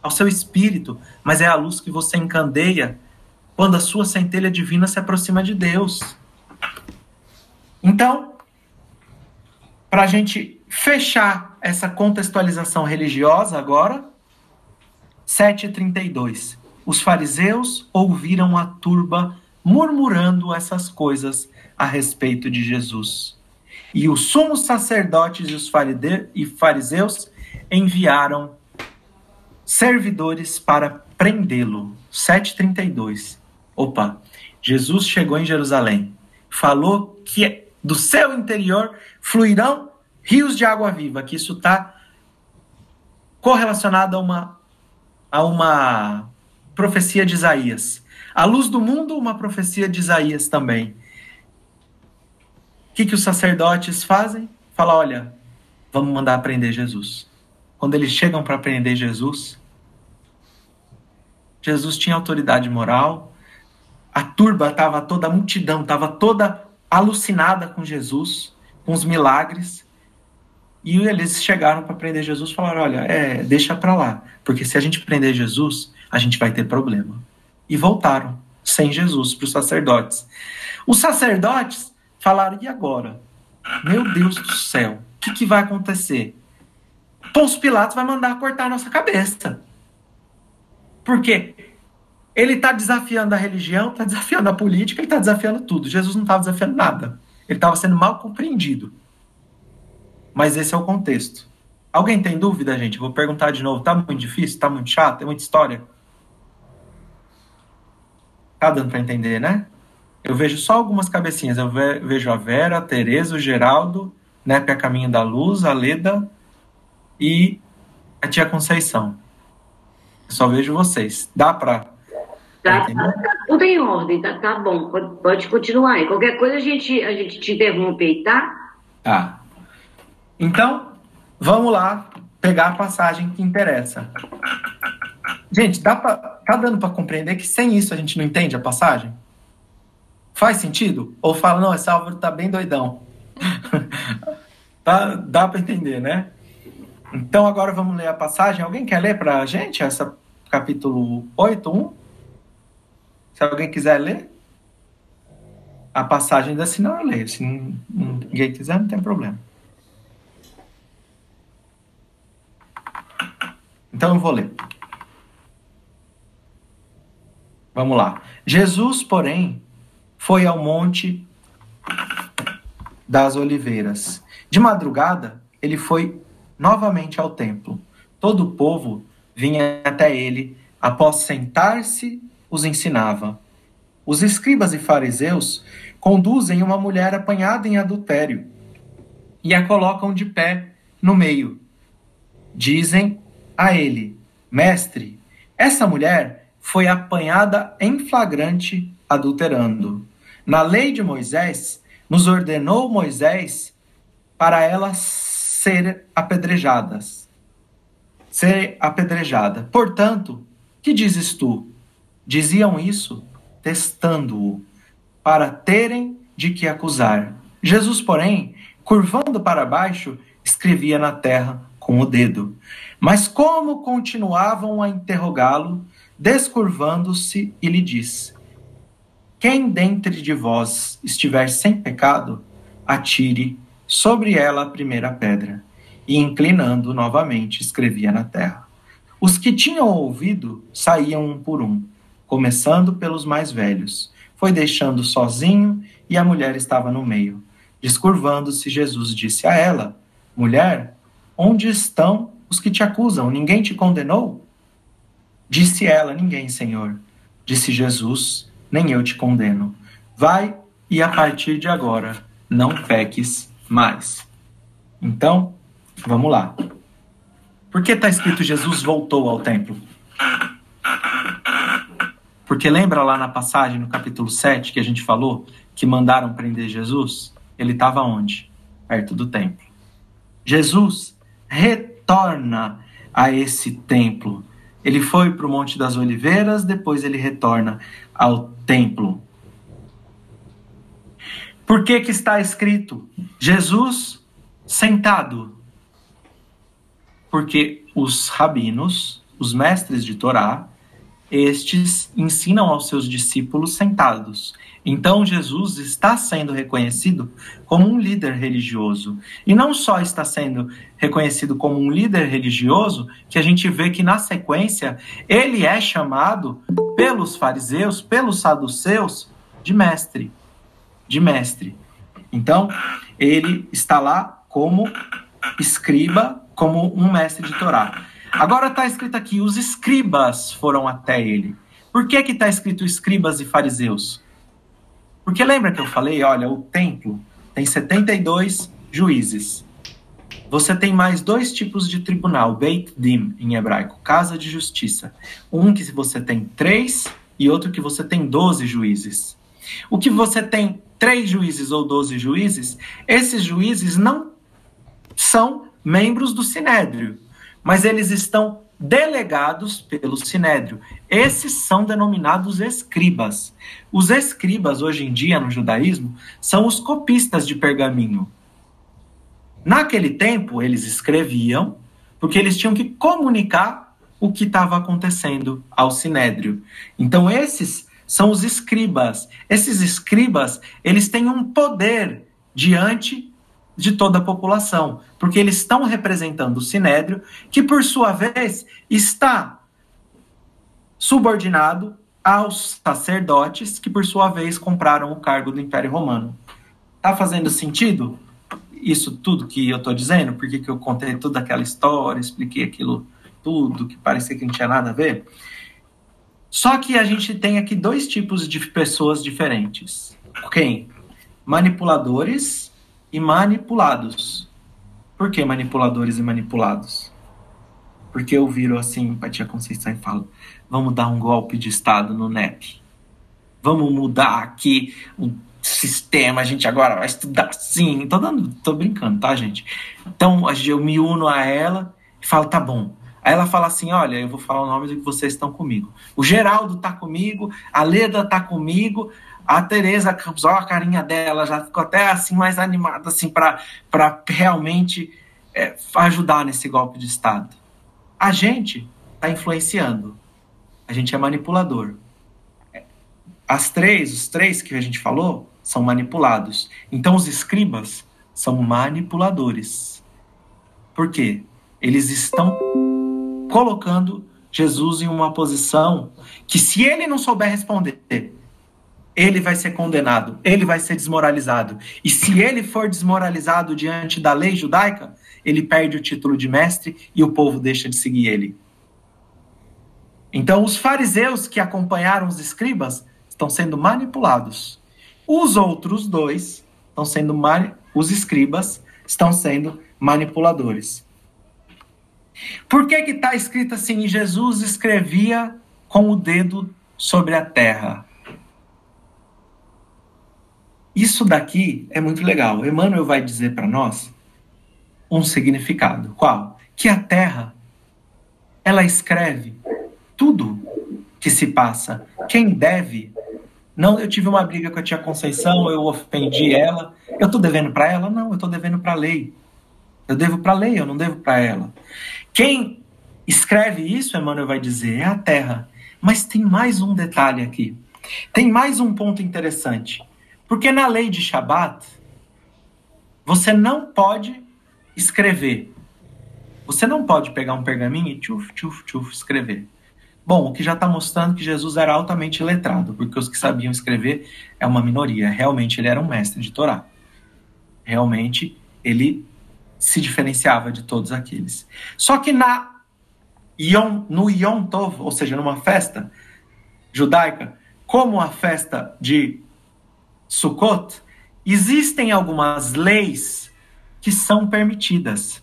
ao seu espírito, mas é a luz que você encandeia quando a sua centelha divina se aproxima de Deus. Então, para a gente fechar essa contextualização religiosa agora, 732. Os fariseus ouviram a turba murmurando essas coisas a respeito de Jesus. E os sumos sacerdotes e os fariseus enviaram servidores para prendê-lo. 732. Opa, Jesus chegou em Jerusalém, falou que do seu interior fluirão rios de água viva, que isso está correlacionado a uma, a uma profecia de Isaías. A luz do mundo, uma profecia de Isaías também. O que, que os sacerdotes fazem? Fala, olha, vamos mandar prender Jesus. Quando eles chegam para prender Jesus, Jesus tinha autoridade moral, a turba estava toda, a multidão estava toda alucinada com Jesus, com os milagres. E eles chegaram para prender Jesus e falaram: olha, é, deixa para lá, porque se a gente prender Jesus, a gente vai ter problema. E voltaram, sem Jesus, para os sacerdotes. Os sacerdotes falaram: e agora? Meu Deus do céu, o que, que vai acontecer? Pôncio Pilatos vai mandar cortar a nossa cabeça. Por quê? Ele está desafiando a religião, está desafiando a política, ele está desafiando tudo. Jesus não estava desafiando nada. Ele estava sendo mal compreendido. Mas esse é o contexto. Alguém tem dúvida, gente? Vou perguntar de novo. Tá muito difícil? Tá muito chato? É muita história? Tá dando para entender, né? Eu vejo só algumas cabecinhas. Eu vejo a Vera, a Tereza, o Geraldo, né, a Caminho da Luz, a Leda e a tia Conceição. Eu só vejo vocês. Dá para Tá, tá, tá, tudo em ordem, tá, tá bom. Pode, pode continuar aí. Qualquer coisa a gente, a gente te interrompe aí, tá? Tá. Então, vamos lá pegar a passagem que interessa. Gente, dá pra, tá dando para compreender que sem isso a gente não entende a passagem? Faz sentido? Ou fala, não, esse Álvaro tá bem doidão. Tá, dá para entender, né? Então agora vamos ler a passagem. Alguém quer ler para a gente essa capítulo 8, 1? Se alguém quiser ler. A passagem da senão eu leio. Se ninguém quiser, não tem problema. Então eu vou ler. Vamos lá. Jesus, porém, foi ao monte das oliveiras. De madrugada, ele foi novamente ao templo. Todo o povo vinha até ele, após sentar-se, os ensinava. Os escribas e fariseus conduzem uma mulher apanhada em adultério e a colocam de pé no meio. Dizem a ele: Mestre, essa mulher foi apanhada em flagrante adulterando. Na lei de Moisés, nos ordenou Moisés para elas ser apedrejadas. Ser apedrejada. Portanto, que dizes tu? Diziam isso testando-o, para terem de que acusar. Jesus, porém, curvando para baixo, escrevia na terra com o dedo. Mas como continuavam a interrogá-lo, descurvando-se, e lhe disse: Quem dentre de vós estiver sem pecado, atire sobre ela a primeira pedra. E inclinando novamente, escrevia na terra. Os que tinham ouvido saíam um por um começando pelos mais velhos. Foi deixando sozinho e a mulher estava no meio. Descurvando-se, Jesus disse a ela: Mulher, onde estão os que te acusam? Ninguém te condenou? Disse ela: Ninguém, Senhor. Disse Jesus: Nem eu te condeno. Vai e a partir de agora não peques mais. Então, vamos lá. Por que está escrito Jesus voltou ao templo? Porque lembra lá na passagem, no capítulo 7, que a gente falou que mandaram prender Jesus? Ele estava onde? Perto do templo. Jesus retorna a esse templo. Ele foi para o Monte das Oliveiras, depois ele retorna ao templo. Por que, que está escrito Jesus sentado? Porque os rabinos, os mestres de Torá, estes ensinam aos seus discípulos sentados. Então Jesus está sendo reconhecido como um líder religioso. E não só está sendo reconhecido como um líder religioso, que a gente vê que na sequência ele é chamado pelos fariseus, pelos saduceus, de mestre. De mestre. Então, ele está lá como escriba, como um mestre de Torá. Agora está escrito aqui: os escribas foram até ele. Por que que está escrito escribas e fariseus? Porque lembra que eu falei, olha, o templo tem 72 juízes. Você tem mais dois tipos de tribunal, Beit Din em hebraico, casa de justiça. Um que você tem três e outro que você tem 12 juízes. O que você tem três juízes ou 12 juízes, esses juízes não são membros do Sinédrio mas eles estão delegados pelo sinédrio. Esses são denominados escribas. Os escribas, hoje em dia, no judaísmo, são os copistas de pergaminho. Naquele tempo, eles escreviam, porque eles tinham que comunicar o que estava acontecendo ao sinédrio. Então, esses são os escribas. Esses escribas, eles têm um poder diante de toda a população, porque eles estão representando o sinédrio, que por sua vez está subordinado aos sacerdotes, que por sua vez compraram o cargo do Império Romano. Tá fazendo sentido isso tudo que eu estou dizendo? Por que eu contei toda aquela história, expliquei aquilo tudo, que parecia que não tinha nada a ver? Só que a gente tem aqui dois tipos de pessoas diferentes. Quem? Manipuladores e manipulados. Por que manipuladores e manipulados? Porque eu viro assim para tia Conceição e falo: vamos dar um golpe de Estado no NEP. Vamos mudar aqui o sistema, a gente agora vai estudar assim. Tô, dando, tô brincando, tá, gente? Então eu me uno a ela e falo: tá bom. Aí ela fala assim: olha, eu vou falar o nome de que vocês estão comigo. O Geraldo tá comigo, a Leda tá comigo, A Tereza Campos, olha a carinha dela, já ficou até assim mais animada assim para realmente é, ajudar nesse golpe de Estado. A gente está influenciando. A gente é manipulador. As três, os três que a gente falou, são manipulados. Então os escribas são manipuladores. Por quê? Eles estão colocando Jesus em uma posição que, se ele não souber responder, ele vai ser condenado, ele vai ser desmoralizado. E se ele for desmoralizado diante da lei judaica, ele perde o título de mestre e o povo deixa de seguir ele. Então, os fariseus que acompanharam os escribas estão sendo manipulados. Os outros dois estão sendo os escribas estão sendo manipuladores. Por que que está escrito assim? Jesus escrevia com o dedo sobre a terra. Isso daqui é muito legal. Emmanuel vai dizer para nós um significado. Qual? Que a terra ela escreve tudo que se passa. Quem deve não, eu tive uma briga com a tia Conceição, eu ofendi ela. Eu estou devendo para ela? Não, eu estou devendo para a lei. Eu devo para a lei, eu não devo para ela. Quem escreve isso, Emmanuel vai dizer, é a terra. Mas tem mais um detalhe aqui. Tem mais um ponto interessante. Porque na lei de Shabat, você não pode escrever. Você não pode pegar um pergaminho e tchuf, tchuf, tchuf, escrever. Bom, o que já está mostrando que Jesus era altamente letrado, porque os que sabiam escrever é uma minoria. Realmente ele era um mestre de Torá. Realmente ele se diferenciava de todos aqueles. Só que na Yom, no Yom Tov, ou seja, numa festa judaica, como a festa de Sukkot, existem algumas leis que são permitidas.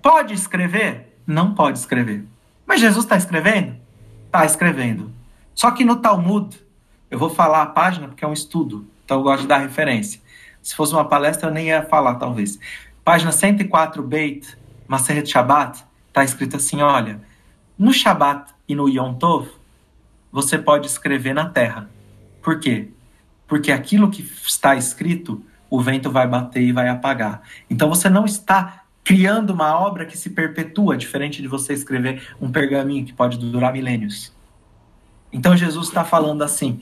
Pode escrever? Não pode escrever. Mas Jesus está escrevendo? Está escrevendo. Só que no Talmud, eu vou falar a página porque é um estudo, então eu gosto de dar referência. Se fosse uma palestra, eu nem ia falar, talvez. Página 104, Beit, Maseret Shabbat, está escrito assim: olha, no Shabbat e no Yom Tov, você pode escrever na terra. Por quê? Porque aquilo que está escrito, o vento vai bater e vai apagar. Então você não está criando uma obra que se perpetua, diferente de você escrever um pergaminho que pode durar milênios. Então Jesus está falando assim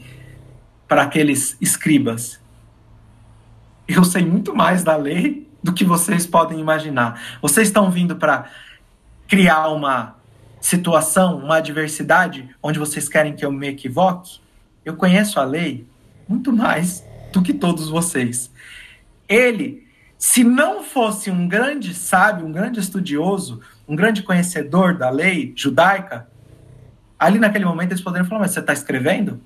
para aqueles escribas: eu sei muito mais da lei do que vocês podem imaginar. Vocês estão vindo para criar uma situação, uma adversidade onde vocês querem que eu me equivoque? Eu conheço a lei muito mais do que todos vocês. Ele se não fosse um grande sábio, um grande estudioso, um grande conhecedor da lei judaica, ali naquele momento eles poderiam falar: Mas você está escrevendo?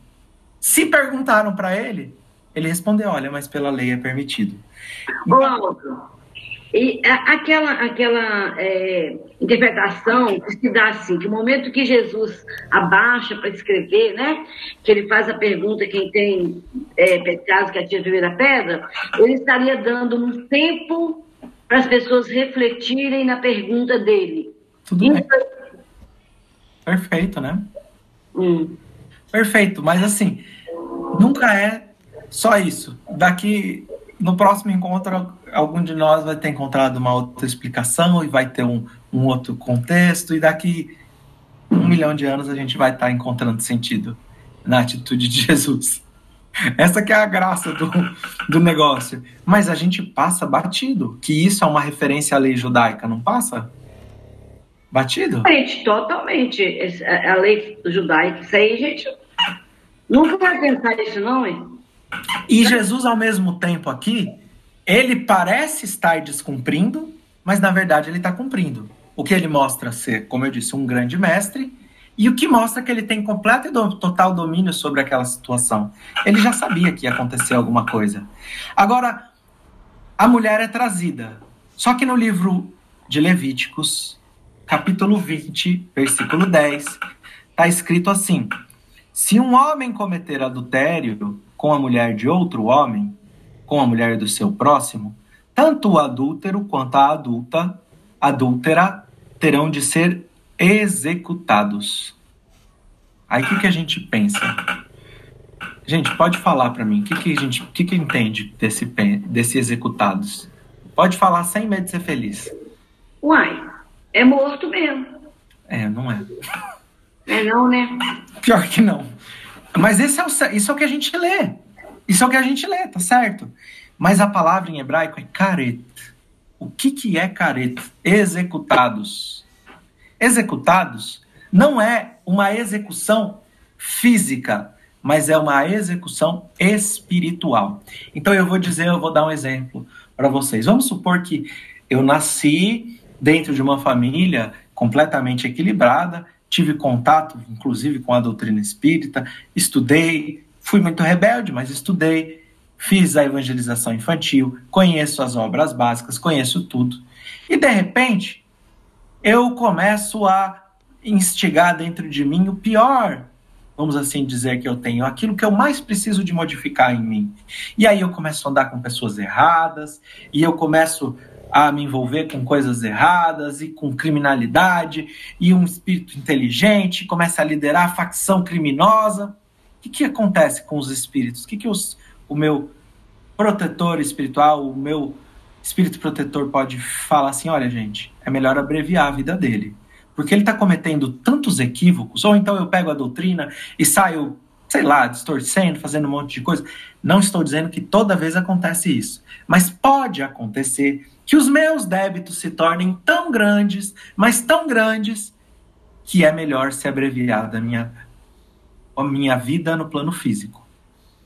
Se perguntaram para ele, ele respondeu: Olha, mas pela lei é permitido. Então, e aquela, aquela é, interpretação que se dá assim, que o momento que Jesus abaixa para escrever, né, que ele faz a pergunta quem tem é, pecados que atira a primeira pedra, ele estaria dando um tempo para as pessoas refletirem na pergunta dele. Tudo bem. Perfeito, né? Hum. Perfeito, mas assim, nunca é só isso. Daqui no próximo encontro, algum de nós vai ter encontrado uma outra explicação e vai ter um, um outro contexto, e daqui um milhão de anos a gente vai estar encontrando sentido na atitude de Jesus. Essa que é a graça do, do negócio. Mas a gente passa batido, que isso é uma referência à lei judaica, não passa? Batido? Gente, totalmente. A lei judaica, isso aí, gente, nunca vai pensar isso não, hein? E Jesus, ao mesmo tempo aqui, ele parece estar descumprindo, mas na verdade ele está cumprindo. O que ele mostra ser, como eu disse, um grande mestre, e o que mostra que ele tem completo e total domínio sobre aquela situação. Ele já sabia que ia acontecer alguma coisa. Agora, a mulher é trazida. Só que no livro de Levíticos, capítulo 20, versículo 10, está escrito assim: Se um homem cometer adultério com a mulher de outro homem, com a mulher do seu próximo, tanto o adúltero quanto a adulta, adúltera, terão de ser executados. Aí o que, que a gente pensa? Gente, pode falar para mim, o que, que a gente, que, que entende desse, desse executados? Pode falar sem medo de ser feliz. Uai, é morto mesmo. É, não é. É não, né? Pior que não. Mas esse é o, isso é o que a gente lê. Isso é o que a gente lê, tá certo? Mas a palavra em hebraico é caret. O que, que é caret? Executados. Executados não é uma execução física, mas é uma execução espiritual. Então eu vou dizer, eu vou dar um exemplo para vocês. Vamos supor que eu nasci dentro de uma família completamente equilibrada, tive contato, inclusive, com a doutrina espírita, estudei, fui muito rebelde, mas estudei, fiz a evangelização infantil, conheço as obras básicas, conheço tudo. E de repente, eu começo a instigar dentro de mim o pior, vamos assim dizer, que eu tenho, aquilo que eu mais preciso de modificar em mim. E aí eu começo a andar com pessoas erradas, e eu começo a me envolver com coisas erradas e com criminalidade e um espírito inteligente começa a liderar a facção criminosa. O que, que acontece com os espíritos? O que, que os, o meu protetor espiritual, o meu espírito protetor pode falar assim: olha, gente, é melhor abreviar a vida dele. Porque ele está cometendo tantos equívocos, ou então eu pego a doutrina e saio, sei lá, distorcendo, fazendo um monte de coisa. Não estou dizendo que toda vez acontece isso, mas pode acontecer que os meus débitos se tornem tão grandes, mas tão grandes, que é melhor se abreviar da minha, a minha vida no plano físico.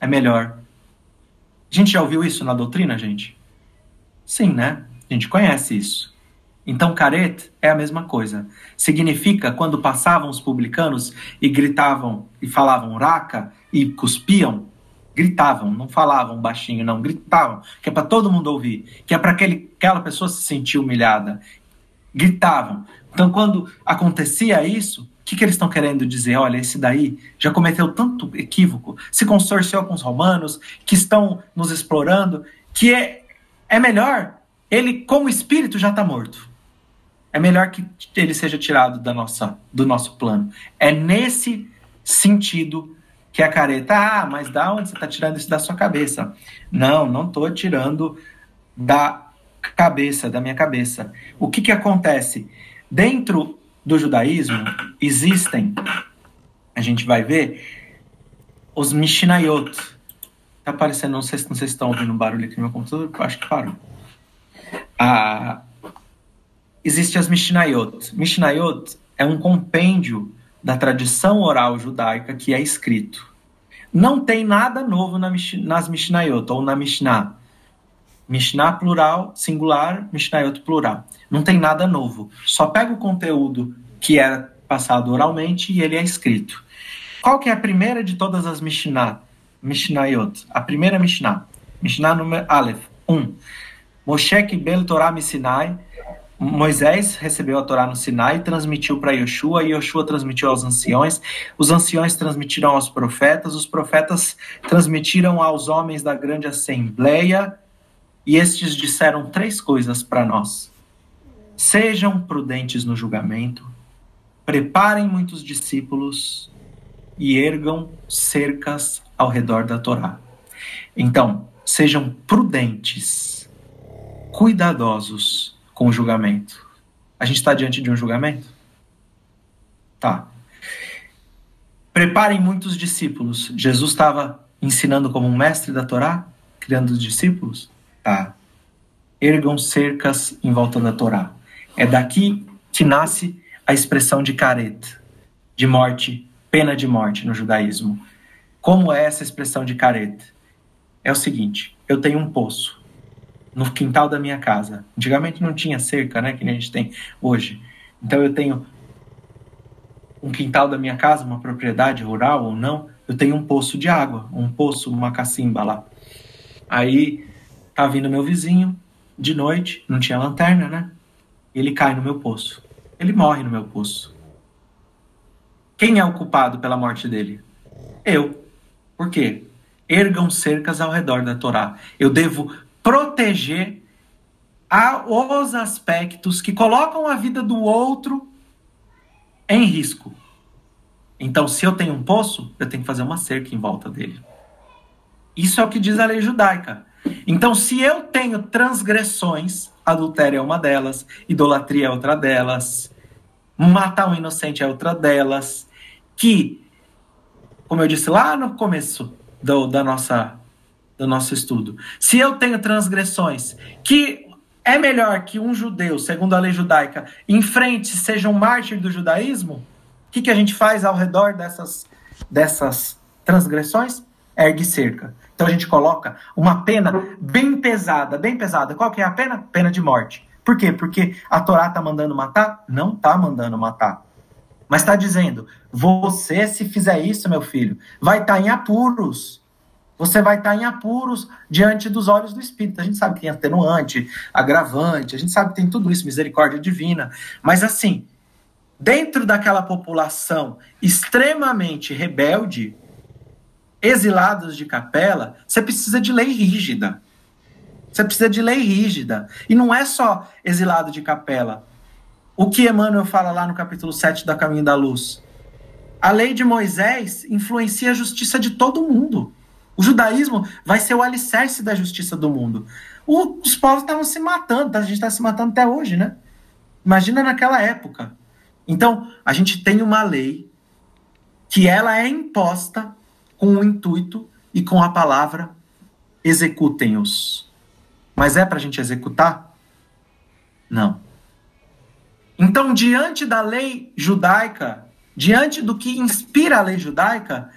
É melhor. A gente já ouviu isso na doutrina, gente? Sim, né? A gente conhece isso. Então, caret é a mesma coisa. Significa quando passavam os publicanos e gritavam e falavam raca e cuspiam, gritavam, não falavam baixinho, não, gritavam, que é para todo mundo ouvir, que é para aquela pessoa se sentir humilhada. Gritavam. Então, quando acontecia isso, o que, que eles estão querendo dizer? Olha, esse daí já cometeu tanto equívoco, se consorciou com os romanos, que estão nos explorando, que é, é melhor, ele, como espírito, já está morto. É melhor que ele seja tirado da nossa, do nosso plano. É nesse sentido que a careta, ah, mas da onde você está tirando isso da sua cabeça? Não, não estou tirando da cabeça, da minha cabeça. O que, que acontece? Dentro do judaísmo existem, a gente vai ver, os Mishnayot. Tá aparecendo, não sei, não sei se estão ouvindo um barulho aqui no meu computador, acho que parou. Ah, existe as Mishnayot. Mishnayot é um compêndio da tradição oral judaica que é escrito. Não tem nada novo na, nas Mishnayot ou na Mishnah. Mishnah plural, singular, Mishnayot plural. Não tem nada novo. Só pega o conteúdo que era passado oralmente e ele é escrito. Qual que é a primeira de todas as Mishnah? Mishnayot. A primeira Mishnah. Mishnah número Aleph. 1. Um. Moshe Kibel Torah Moisés recebeu a Torá no Sinai, transmitiu para Yoshua, e Yoshua transmitiu aos anciões, os anciões transmitiram aos profetas, os profetas transmitiram aos homens da grande assembleia, e estes disseram três coisas para nós: Sejam prudentes no julgamento, preparem muitos discípulos e ergam cercas ao redor da Torá. Então, sejam prudentes, cuidadosos com o julgamento. A gente está diante de um julgamento? Tá. Preparem muitos discípulos. Jesus estava ensinando como um mestre da Torá, criando os discípulos? Tá. Ergam cercas em volta da Torá. É daqui que nasce a expressão de caret, de morte, pena de morte no judaísmo. Como é essa expressão de caret? É o seguinte: eu tenho um poço no quintal da minha casa. Antigamente não tinha cerca, né, que a gente tem hoje. Então eu tenho um quintal da minha casa, uma propriedade rural ou não, eu tenho um poço de água, um poço, uma cacimba lá. Aí tá vindo meu vizinho de noite, não tinha lanterna, né? Ele cai no meu poço. Ele morre no meu poço. Quem é o culpado pela morte dele? Eu. Por quê? Ergam cercas ao redor da Torá. Eu devo proteger a, os aspectos que colocam a vida do outro em risco. Então, se eu tenho um poço, eu tenho que fazer uma cerca em volta dele. Isso é o que diz a lei judaica. Então, se eu tenho transgressões, adultério é uma delas, idolatria é outra delas, matar um inocente é outra delas, que, como eu disse lá no começo do, da nossa, do nosso estudo, se eu tenho transgressões que é melhor que um judeu, segundo a lei judaica, enfrente, seja um mártir do judaísmo, o que, que a gente faz ao redor dessas, dessas transgressões? Ergue cerca. Então a gente coloca uma pena bem pesada, bem pesada. Qual que é a pena? Pena de morte. Por quê? Porque a Torá está mandando matar? Não está mandando matar. Mas está dizendo: você, se fizer isso, meu filho, vai estar tá em apuros. Você vai estar em apuros diante dos olhos do Espírito. A gente sabe que tem atenuante, agravante, a gente sabe que tem tudo isso, misericórdia divina. Mas assim, dentro daquela população extremamente rebelde, exilados de capela, você precisa de lei rígida. Você precisa de lei rígida. E não é só exilado de capela. O que Emmanuel fala lá no capítulo 7 da Caminho da Luz? A lei de Moisés influencia a justiça de todo mundo. O judaísmo vai ser o alicerce da justiça do mundo. O, os povos estavam se matando, tá? a gente está se matando até hoje, né? Imagina naquela época. Então, a gente tem uma lei que ela é imposta com o intuito e com a palavra executem-os. Mas é para a gente executar? Não. Então, diante da lei judaica, diante do que inspira a lei judaica,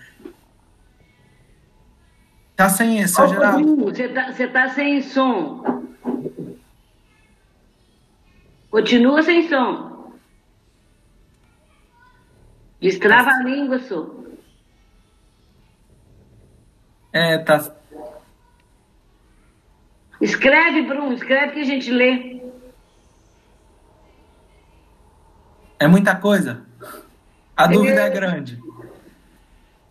tá sem seu Geraldo? Você tá, você tá sem som. Continua sem som. Destrava a língua, senhor. É, tá. Escreve, Bruno, escreve que a gente lê. É muita coisa. A dúvida é, é grande.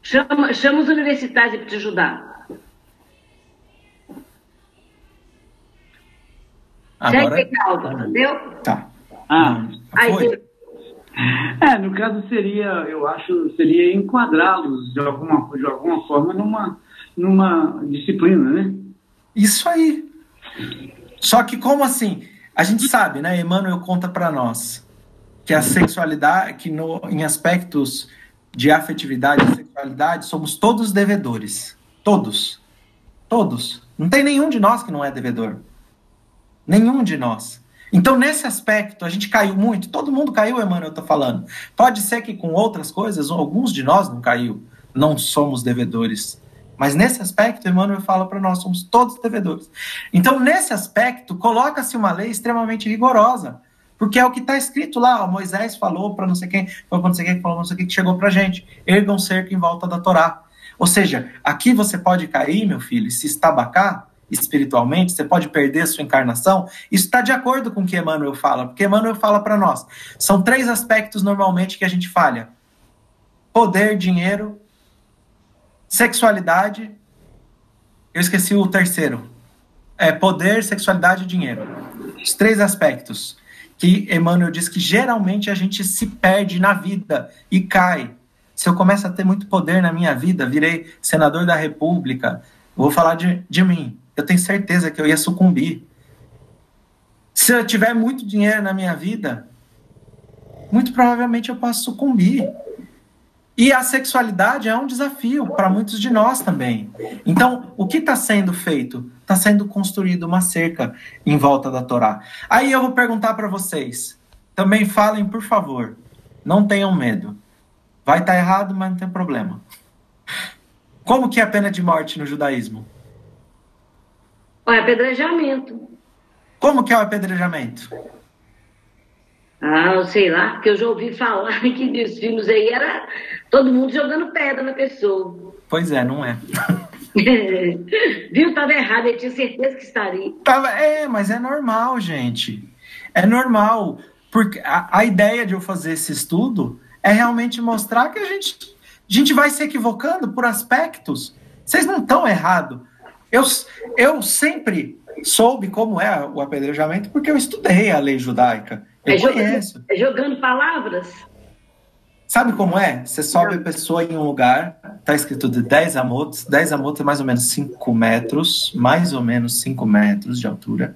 Chama, chama os universitários para te ajudar. Agora... Segue calma, entendeu? Tá. Ah, Aí, é, no caso seria, eu acho, seria enquadrá-los de alguma, de alguma forma numa, numa disciplina, né? Isso aí. Só que como assim? A gente sabe, né? Emmanuel conta para nós que a sexualidade, que no, em aspectos de afetividade e sexualidade, somos todos devedores. Todos. Todos. Não tem nenhum de nós que não é devedor. Nenhum de nós. Então, nesse aspecto, a gente caiu muito. Todo mundo caiu, Emmanuel está falando. Pode ser que com outras coisas, alguns de nós não caiu. Não somos devedores. Mas nesse aspecto, Emmanuel fala para nós, somos todos devedores. Então, nesse aspecto, coloca-se uma lei extremamente rigorosa. Porque é o que está escrito lá, ó, Moisés falou para não sei quem, falou para não sei quem, falou não sei quem, que chegou para gente. Ergam cerca em volta da Torá. Ou seja, aqui você pode cair, meu filho, se estabacar espiritualmente, você pode perder sua encarnação. Isso está de acordo com o que Emmanuel fala, porque Emmanuel fala para nós. São três aspectos normalmente que a gente falha: poder, dinheiro Sexualidade. Eu esqueci o terceiro. É poder, sexualidade e dinheiro. Os três aspectos que Emmanuel diz que geralmente a gente se perde na vida e cai. Se eu começo a ter muito poder na minha vida, virei senador da República, vou falar de, de mim. Eu tenho certeza que eu ia sucumbir. Se eu tiver muito dinheiro na minha vida, muito provavelmente eu posso sucumbir. E a sexualidade é um desafio para muitos de nós também. Então, o que está sendo feito? Está sendo construída uma cerca em volta da Torá. Aí eu vou perguntar para vocês. Também falem, por favor. Não tenham medo. Vai estar tá errado, mas não tem problema. Como que é a pena de morte no judaísmo? É apedrejamento. Como que é o apedrejamento? Ah, sei lá, porque eu já ouvi falar que dos filmes aí era todo mundo jogando pedra na pessoa. Pois é, não é. Viu? Tava errado, eu tinha certeza que estaria. Tava, é, mas é normal, gente. É normal. Porque a, a ideia de eu fazer esse estudo é realmente mostrar que a gente, a gente vai se equivocando por aspectos. Vocês não estão errados. Eu, eu sempre soube como é o apedrejamento porque eu estudei a lei judaica. Eu é conheço. Jogando, é jogando palavras? Sabe como é? Você sobe a pessoa em um lugar, tá escrito de 10 amotes, 10 amotes é mais ou menos 5 metros, mais ou menos 5 metros de altura,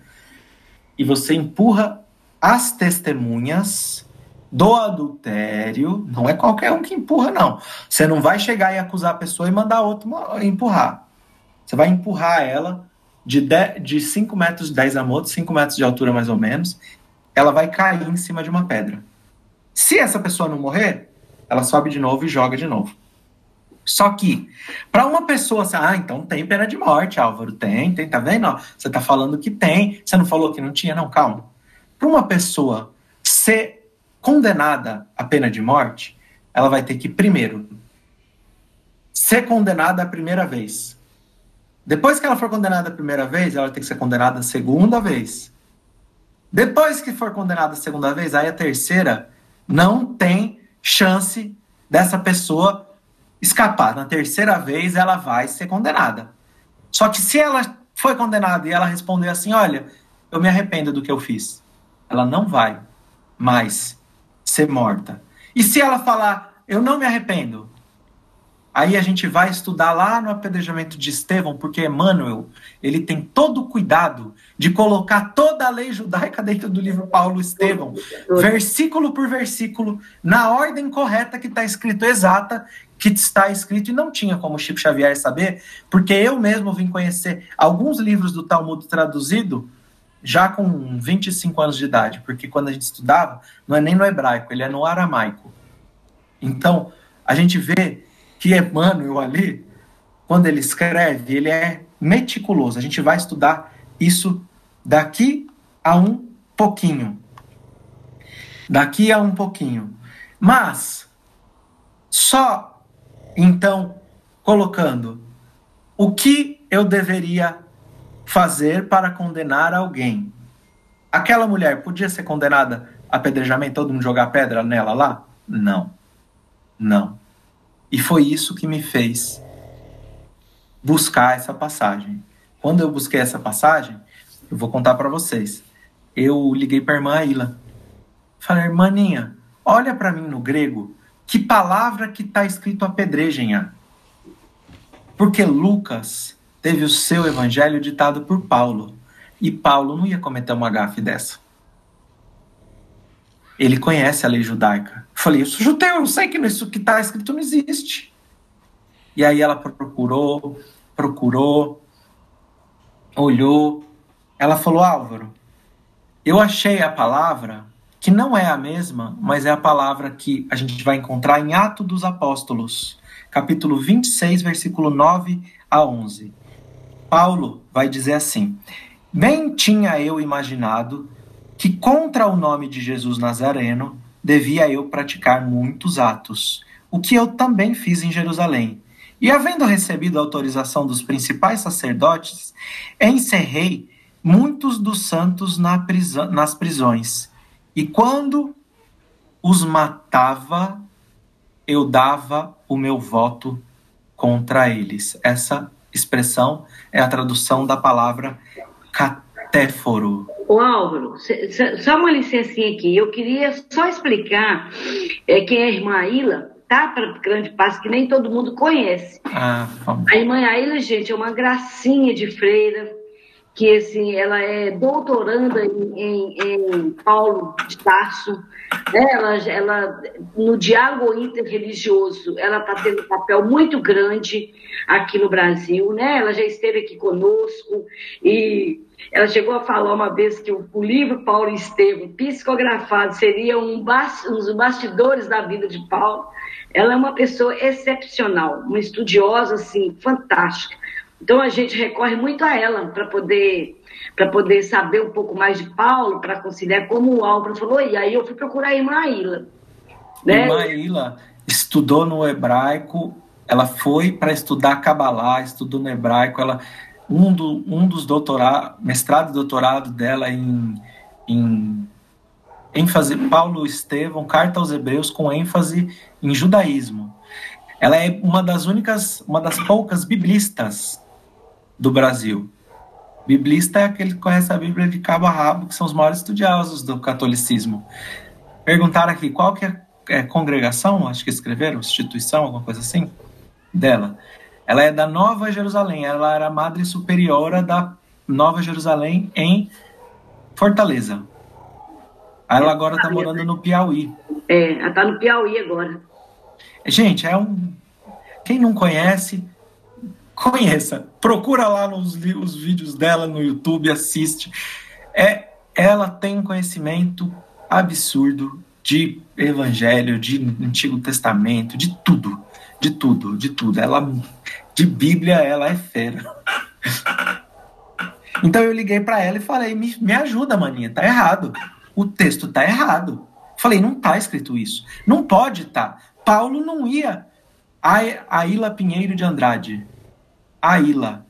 e você empurra as testemunhas do adultério, não é qualquer um que empurra, não. Você não vai chegar e acusar a pessoa e mandar outro empurrar. Você vai empurrar ela de, 10, de 5 metros, 10 amotes, 5 metros de altura mais ou menos, ela vai cair em cima de uma pedra. Se essa pessoa não morrer, ela sobe de novo e joga de novo. Só que, para uma pessoa assim, ah, então tem pena de morte, Álvaro, tem, tem, tá vendo? Você tá falando que tem, você não falou que não tinha, não, calma. Para uma pessoa ser condenada à pena de morte, ela vai ter que, primeiro, ser condenada a primeira vez. Depois que ela for condenada a primeira vez, ela ter que ser condenada a segunda vez. Depois que for condenada a segunda vez, aí a terceira não tem chance dessa pessoa escapar. Na terceira vez, ela vai ser condenada. Só que se ela foi condenada e ela responder assim: Olha, eu me arrependo do que eu fiz, ela não vai mais ser morta. E se ela falar: Eu não me arrependo, Aí a gente vai estudar lá no apedrejamento de Estevão, porque Emmanuel, ele tem todo o cuidado de colocar toda a lei judaica dentro do livro Paulo Estevão, versículo por versículo, na ordem correta que está escrito, exata, que está escrito, e não tinha como Chico Xavier saber, porque eu mesmo vim conhecer alguns livros do Talmud traduzido já com 25 anos de idade, porque quando a gente estudava, não é nem no hebraico, ele é no aramaico. Então, a gente vê que Emmanuel ali, quando ele escreve, ele é meticuloso. A gente vai estudar isso daqui a um pouquinho. Daqui a um pouquinho. Mas, só então colocando o que eu deveria fazer para condenar alguém. Aquela mulher podia ser condenada a apedrejamento, todo mundo jogar pedra nela lá? Não. Não. E foi isso que me fez buscar essa passagem. Quando eu busquei essa passagem, eu vou contar para vocês. Eu liguei para irmã Aila. Falei, irmãninha, olha para mim no grego, que palavra que está escrito apedrejem-a. Porque Lucas teve o seu evangelho ditado por Paulo. E Paulo não ia cometer uma gafe dessa. Ele conhece a lei judaica. Eu falei, eu sou judeu, eu sei que isso que está escrito não existe. E aí ela procurou, procurou, olhou. Ela falou, Álvaro, eu achei a palavra que não é a mesma, mas é a palavra que a gente vai encontrar em Atos dos Apóstolos, capítulo 26, versículo 9 a 11. Paulo vai dizer assim: Bem tinha eu imaginado que contra o nome de Jesus Nazareno devia eu praticar muitos atos, o que eu também fiz em Jerusalém. E havendo recebido a autorização dos principais sacerdotes, encerrei muitos dos santos na prisão, nas prisões. E quando os matava, eu dava o meu voto contra eles. Essa expressão é a tradução da palavra catéforo. Ô Álvaro, só uma licencinha aqui. Eu queria só explicar é, quem é a irmã Aila, tá? Para grande passo, que nem todo mundo conhece. Ah, a irmã Aila, gente, é uma gracinha de freira, que assim, ela é doutoranda em, em, em Paulo de Tarso, né? ela, ela, no diálogo interreligioso, ela está tendo um papel muito grande aqui no Brasil, né? ela já esteve aqui conosco e ela chegou a falar uma vez que o, o livro Paulo Estevam, psicografado, seria um, um dos bastidores da vida de Paulo. Ela é uma pessoa excepcional, uma estudiosa, assim, fantástica. Então a gente recorre muito a ela para poder para poder saber um pouco mais de Paulo, para conciliar como o Álvaro falou, e aí eu fui procurar a irmã Ila. Né? Irmã Ila estudou no hebraico, ela foi para estudar Kabbalah, estudou no hebraico, ela um, do, um dos doutorados, mestrado e doutorado dela em, em ênfase, Paulo Estevão, Carta aos Hebreus, com ênfase em judaísmo. Ela é uma das únicas, uma das poucas biblistas do Brasil. Biblista é aquele que conhece a Bíblia de cabo a rabo, que são os maiores estudiosos do catolicismo. Perguntaram aqui qual que é é, congregação, acho que escreveram, instituição, alguma coisa assim, dela. Ela é da Nova Jerusalém, ela era madre superiora da Nova Jerusalém em Fortaleza. Ela agora está morando no Piauí. É, ela está no Piauí agora. Gente, é um. Quem não conhece, conheça. Procura lá nos os vídeos dela no YouTube, assiste. É, ela tem um conhecimento absurdo de Evangelho, de Antigo Testamento, de tudo, de tudo, de tudo. Ela, de Bíblia, ela é fera. Então eu liguei para ela e falei: me, me ajuda, maninha, tá errado. O texto tá errado. Falei: não tá escrito isso. Não pode. Tá. Paulo não ia. Aila Pinheiro de Andrade. Aila.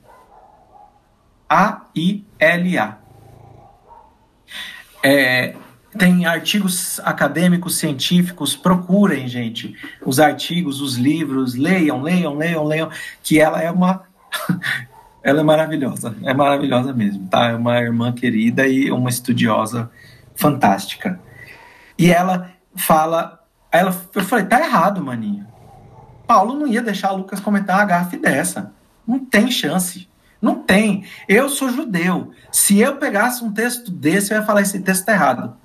A-I-L-A. É, tem artigos acadêmicos, científicos, procurem, gente, os artigos, os livros, leiam, leiam, leiam, leiam, que ela é uma. ela é maravilhosa, é maravilhosa mesmo, tá? É uma irmã querida e uma estudiosa fantástica. E ela fala. Ela, eu falei, tá errado, maninho. Paulo não ia deixar Lucas comentar uma gafe dessa. Não tem chance. Não tem. Eu sou judeu. Se eu pegasse um texto desse, eu ia falar: esse texto tá errado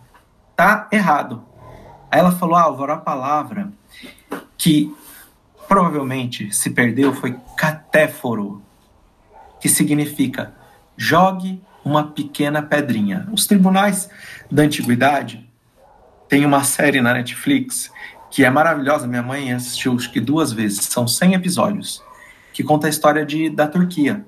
tá errado. Aí ela falou, Álvaro, a palavra que provavelmente se perdeu foi catéforo, que significa jogue uma pequena pedrinha. Os tribunais da antiguidade têm uma série na Netflix que é maravilhosa, minha mãe assistiu acho que duas vezes, são 100 episódios, que conta a história de, da Turquia.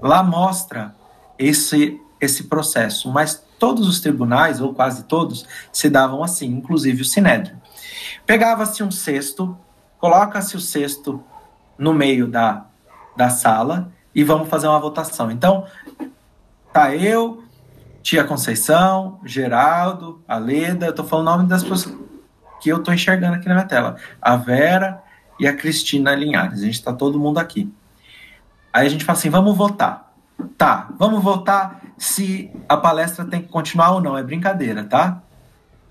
Lá mostra esse, esse processo, mas todos os tribunais, ou quase todos, se davam assim, inclusive o Sinédrio. Pegava-se um cesto, coloca-se o cesto no meio da, da sala e vamos fazer uma votação. Então, tá eu, tia Conceição, Geraldo, a Leda, eu tô falando o nome das pessoas que eu tô enxergando aqui na minha tela. A Vera e a Cristina Linhares. A gente tá todo mundo aqui. Aí a gente fala assim, vamos votar. Tá, vamos voltar se a palestra tem que continuar ou não. É brincadeira, tá?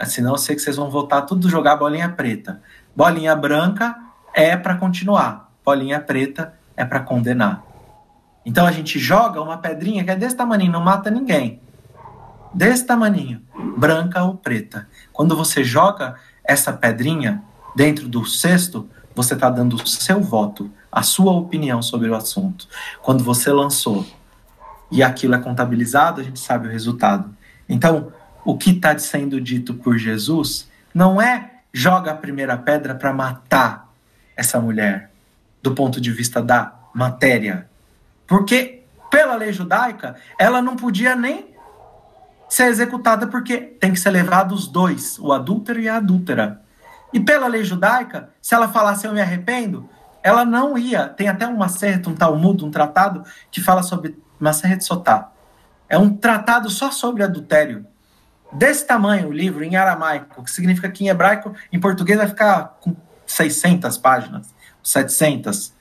Senão eu sei que vocês vão voltar tudo jogar bolinha preta. Bolinha branca é para continuar. Bolinha preta é para condenar. Então a gente joga uma pedrinha que é desse tamanho, não mata ninguém. Desse tamanho, branca ou preta. Quando você joga essa pedrinha dentro do cesto, você está dando o seu voto, a sua opinião sobre o assunto. Quando você lançou e aquilo é contabilizado, a gente sabe o resultado. Então, o que está sendo dito por Jesus não é joga a primeira pedra para matar essa mulher, do ponto de vista da matéria. Porque, pela lei judaica, ela não podia nem ser executada porque tem que ser levado os dois, o adúltero e a adúltera. E pela lei judaica, se ela falasse eu me arrependo, ela não ia. Tem até um acerto, um talmud, um tratado que fala sobre Maseret Sotá. É um tratado só sobre adultério. Desse tamanho o livro, em aramaico, que significa que em hebraico, em português vai ficar com 600 páginas, 700.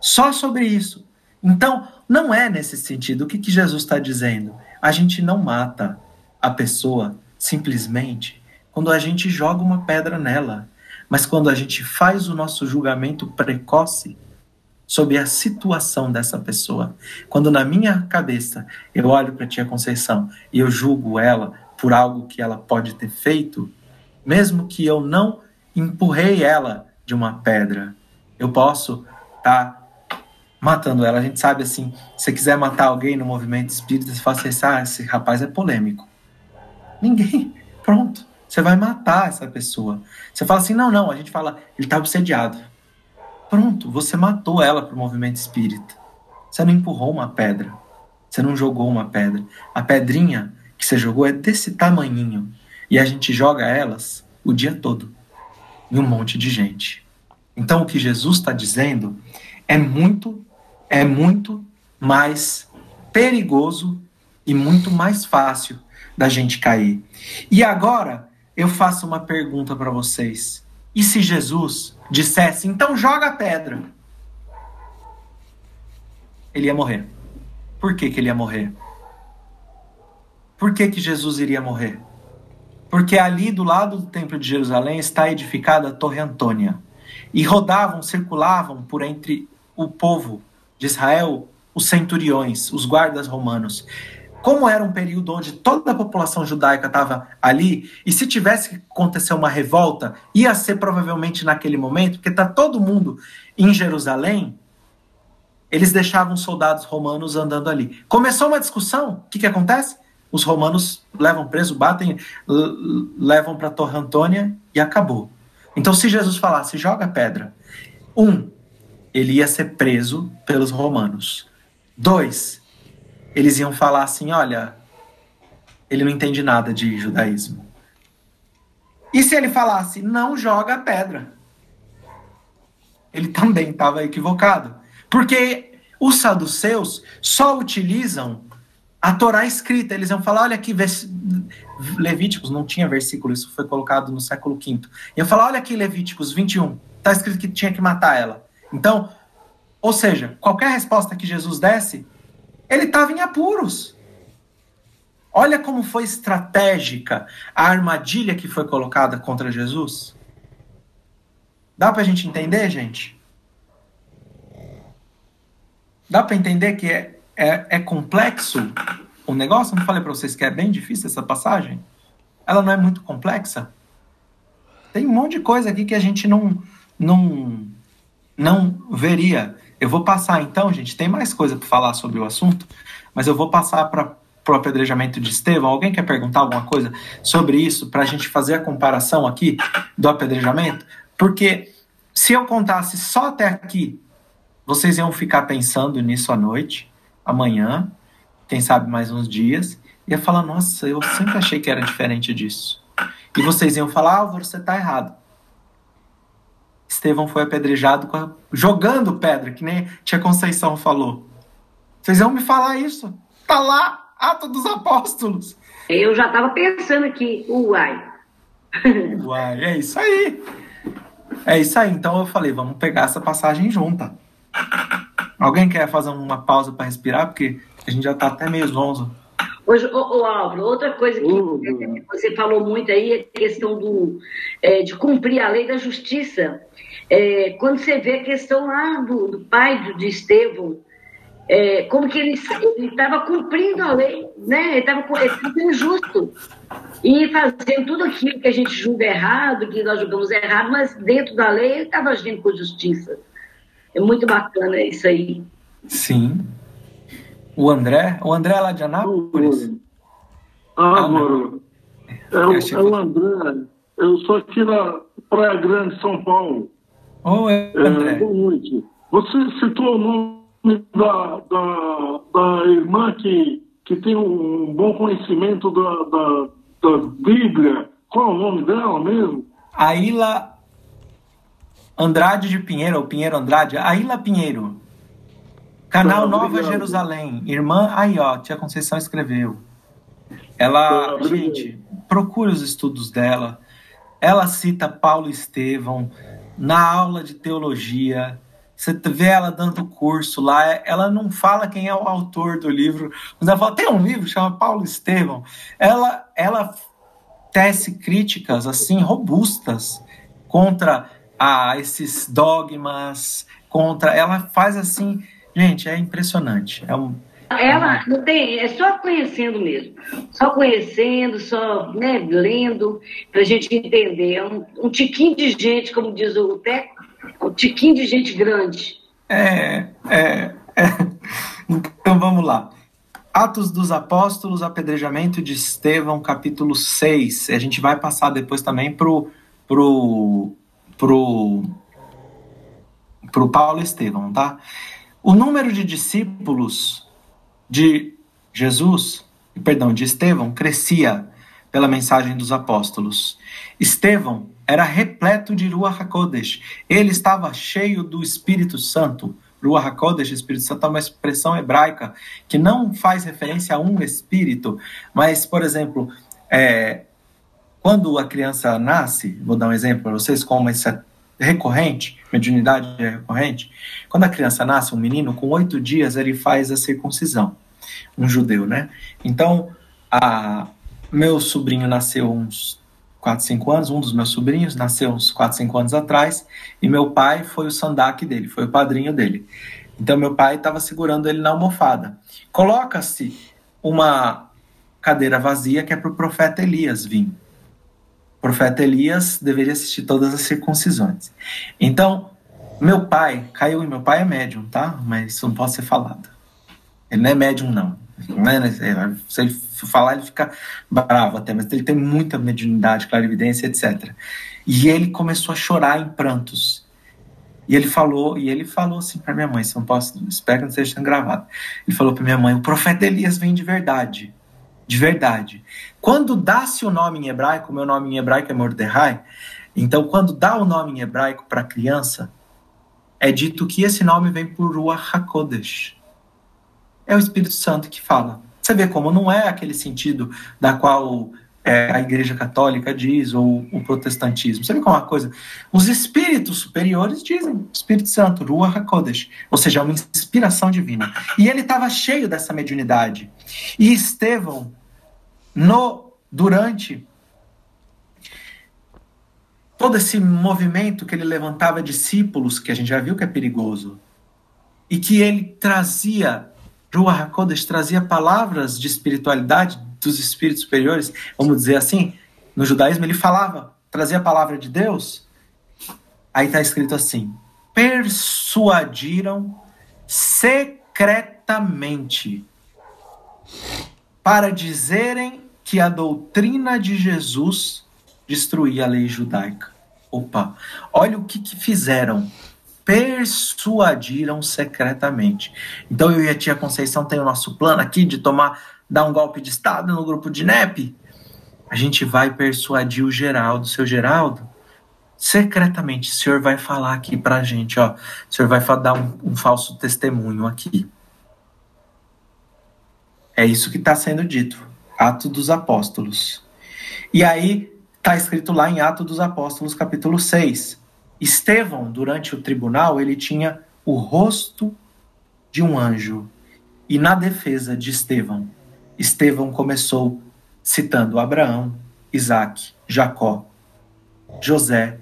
Só sobre isso. Então, não é nesse sentido. O que, que Jesus está dizendo? A gente não mata a pessoa simplesmente quando a gente joga uma pedra nela, mas quando a gente faz o nosso julgamento precoce sobre a situação dessa pessoa. Quando na minha cabeça eu olho para a tia Conceição e eu julgo ela por algo que ela pode ter feito, mesmo que eu não empurrei ela de uma pedra, eu posso estar tá matando ela. A gente sabe assim, se você quiser matar alguém no movimento espírita, você fala assim, ah, esse rapaz é polêmico. Ninguém, pronto. Você vai matar essa pessoa. Você fala assim, não, não, a gente fala, ele está obsediado. Pronto, você matou ela para o movimento espírita. Você não empurrou uma pedra. Você não jogou uma pedra. A pedrinha que você jogou é desse tamanhinho. E a gente joga elas o dia todo. Em um monte de gente. Então o que Jesus está dizendo é muito, é muito mais perigoso e muito mais fácil da gente cair. E agora eu faço uma pergunta para vocês. E se Jesus dissesse, então joga a pedra, ele ia morrer. Por que, que ele ia morrer? Por que, que Jesus iria morrer? porque ali do lado do Templo de Jerusalém está edificada a Torre Antônia. E rodavam, circulavam por entre o povo de Israel os centuriões, os guardas romanos. Como era um período onde toda a população judaica estava ali, e se tivesse que acontecer uma revolta, ia ser provavelmente naquele momento, porque está todo mundo em Jerusalém, eles deixavam soldados romanos andando ali. Começou uma discussão, o que, que acontece? Os romanos levam preso, batem, levam para a Torre Antônia e acabou. Então, se Jesus falasse, joga pedra, um, ele ia ser preso pelos romanos. Dois, eles iam falar assim: olha, ele não entende nada de judaísmo. E se ele falasse, não joga a pedra? Ele também estava equivocado. Porque os saduceus só utilizam a Torá escrita. Eles iam falar, olha aqui, Levíticos, não tinha versículo, isso foi colocado no século V. Iam falar, olha aqui, Levíticos 21, está escrito que tinha que matar ela. Então, ou seja, qualquer resposta que Jesus desse, ele estava em apuros. Olha como foi estratégica a armadilha que foi colocada contra Jesus. Dá para a gente entender, gente? Dá para entender que é, é, é, complexo o negócio? Não falei para vocês que é bem difícil essa passagem? Ela não é muito complexa? Tem um monte de coisa aqui que a gente não, não, não veria. Eu vou passar então, gente, tem mais coisa para falar sobre o assunto, mas eu vou passar para o apedrejamento de Estevão. Alguém quer perguntar alguma coisa sobre isso para a gente fazer a comparação aqui do apedrejamento? Porque se eu contasse só até aqui vocês iam ficar pensando nisso à noite, amanhã, quem sabe mais uns dias, e ia falar: Nossa, eu sempre achei que era diferente disso. E vocês iam falar: Álvaro, você está errado. Estevão foi apedrejado a... jogando pedra, que nem Tia Conceição falou. Vocês iam me falar isso? Tá lá, Ato dos Apóstolos. Eu já estava pensando aqui, uai. Uai, é isso aí. É isso aí. Então eu falei, vamos pegar essa passagem junta. Alguém quer fazer uma pausa para respirar? Porque a gente já está até meio zonzo. Hoje, ô, ô, Álvaro, outra coisa que uhum. você falou muito aí é a questão do, é, de cumprir a lei da justiça. É, quando você vê a questão lá do, do pai do, de Estevão, é, como que ele estava cumprindo a lei, né? Ele estava sendo justo e fazendo tudo aquilo que a gente julga errado, que nós julgamos errado, mas dentro da lei ele estava agindo com justiça. É muito bacana isso aí. Sim. O André? O André é lá de Anápolis? Ah, amor. É, o, é o André. Eu sou aqui na Praia Grande, São Paulo. Oi, é, André. É, boa noite. Você citou o nome da, da, da irmã que, que tem um bom conhecimento da, da, da Bíblia. Qual é o nome dela mesmo? Aila Andrade de Pinheiro, ou Pinheiro Andrade, Aila Pinheiro. Canal Nova Jerusalém. Irmã aí, ó, tia Conceição escreveu. Ela, gente, procure os estudos dela. Ela cita Paulo Estevão na aula de teologia. Você vê ela dando curso lá, ela não fala quem é o autor do livro, mas ela fala, tem um livro chama Paulo Estevão. Ela, ela tece críticas assim robustas contra a esses dogmas, contra. Ela faz assim, gente, é impressionante. É um, ela não tem, é só conhecendo mesmo, só conhecendo, só né, lendo, para a gente entender. É um, um, tiquinho de gente, como diz o Teco, um tiquinho de gente grande. É, é, é. Então vamos lá. Atos dos Apóstolos, apedrejamento de Estevão, capítulo 6. A gente vai passar depois também pro, pro pro, pro Paulo Estevão, tá? O número de discípulos de Jesus, perdão, de Estevão, crescia pela mensagem dos apóstolos. Estevão era repleto de Ruach HaKodesh. Ele estava cheio do Espírito Santo. Ruach HaKodesh, Espírito Santo, é uma expressão hebraica que não faz referência a um espírito, mas, por exemplo, é, quando a criança nasce, vou dar um exemplo para vocês, como é recorrente, mediunidade é recorrente, quando a criança nasce, um menino, com oito dias ele faz a circuncisão, um judeu, né? Então, a, meu sobrinho nasceu uns 4, 5 anos, um dos meus sobrinhos nasceu uns 4, 5 anos atrás, e meu pai foi o sandak dele, foi o padrinho dele. Então meu pai estava segurando ele na almofada. Coloca-se uma cadeira vazia que é para o profeta Elias vir. Profeta Elias deveria assistir todas as circuncisões. Então, meu pai caiu, e meu pai é médium, tá? Mas isso não pode ser falado. Ele não é médium, não. é, é se ele falar, ele fica bravo até, mas ele tem muita mediunidade, clarividência, etc. E ele começou a chorar em prantos. E ele falou, e ele falou assim para minha mãe, se não posso, espero que não esteja gravado. Ele falou para minha mãe: "O profeta Elias vem de verdade, de verdade. Quando dá-se o nome em hebraico, meu nome em hebraico é Mordecai, então quando dá o nome em hebraico para criança, é dito que esse nome vem por Ruach HaKodesh. É o Espírito Santo que fala. Você vê como não é aquele sentido da qual é, a Igreja Católica diz, ou o protestantismo. Você vê como é uma coisa? Os espíritos superiores dizem, Espírito Santo, Ruach HaKodesh, ou seja, uma inspiração divina. E ele estava cheio dessa mediunidade. E Estevão, no, durante todo esse movimento que ele levantava discípulos, que a gente já viu que é perigoso, e que ele trazia, Ruach HaKodesh trazia palavras de espiritualidade, dos espíritos superiores, vamos dizer assim, no judaísmo ele falava, trazia a palavra de Deus. Aí está escrito assim: persuadiram secretamente para dizerem que a doutrina de Jesus destruía a lei judaica. Opa, olha o que, que fizeram. Persuadiram secretamente. Então eu e a tia Conceição tem o nosso plano aqui de tomar dar um golpe de Estado no grupo de NEP, a gente vai persuadir o Geraldo, seu Geraldo, secretamente, o senhor vai falar aqui pra gente, ó, o senhor vai dar um, um falso testemunho aqui. É isso que está sendo dito, Ato dos Apóstolos. E aí está escrito lá em Ato dos Apóstolos, capítulo 6. Estevão, durante o tribunal, ele tinha o rosto de um anjo. E na defesa de Estevão, Estevão começou citando Abraão, Isaac, Jacó, José,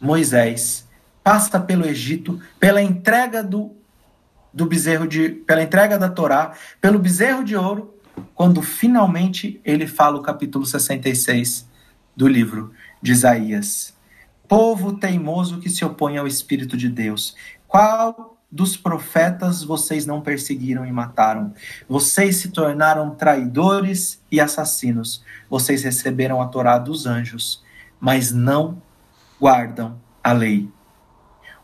Moisés, passa pelo Egito, pela entrega do, do bezerro de, pela entrega da Torá, pelo bezerro de ouro, quando finalmente ele fala o capítulo 66 do livro de Isaías. Povo teimoso que se opõe ao Espírito de Deus, qual dos profetas vocês não perseguiram e mataram. Vocês se tornaram traidores e assassinos. Vocês receberam a Torá dos anjos, mas não guardam a lei.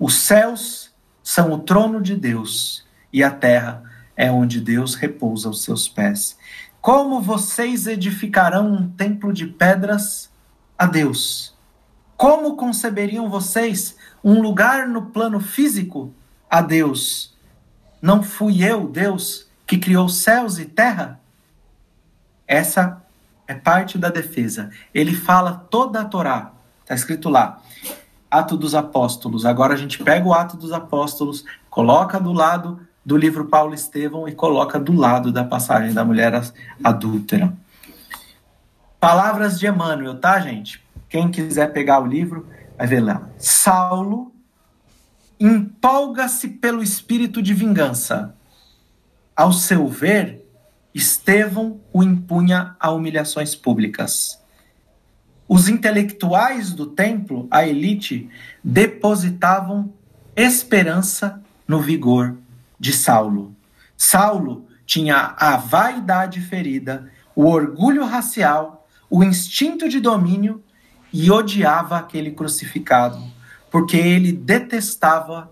Os céus são o trono de Deus e a terra é onde Deus repousa os seus pés. Como vocês edificarão um templo de pedras a Deus? Como conceberiam vocês um lugar no plano físico a Deus: Não fui eu, Deus, que criou céus e terra? Essa é parte da defesa. Ele fala toda a Torá. Está escrito lá. Ato dos Apóstolos. Agora a gente pega o Ato dos Apóstolos, coloca do lado do livro Paulo Estevão e coloca do lado da passagem da mulher adúltera. Palavras de Emmanuel, tá, gente? Quem quiser pegar o livro, vai ver lá. Saulo empolga-se pelo espírito de vingança. Ao seu ver, Estevão o impunha a humilhações públicas. Os intelectuais do templo, a elite, depositavam esperança no vigor de Saulo. Saulo tinha a vaidade ferida, o orgulho racial, o instinto de domínio e odiava aquele crucificado porque ele detestava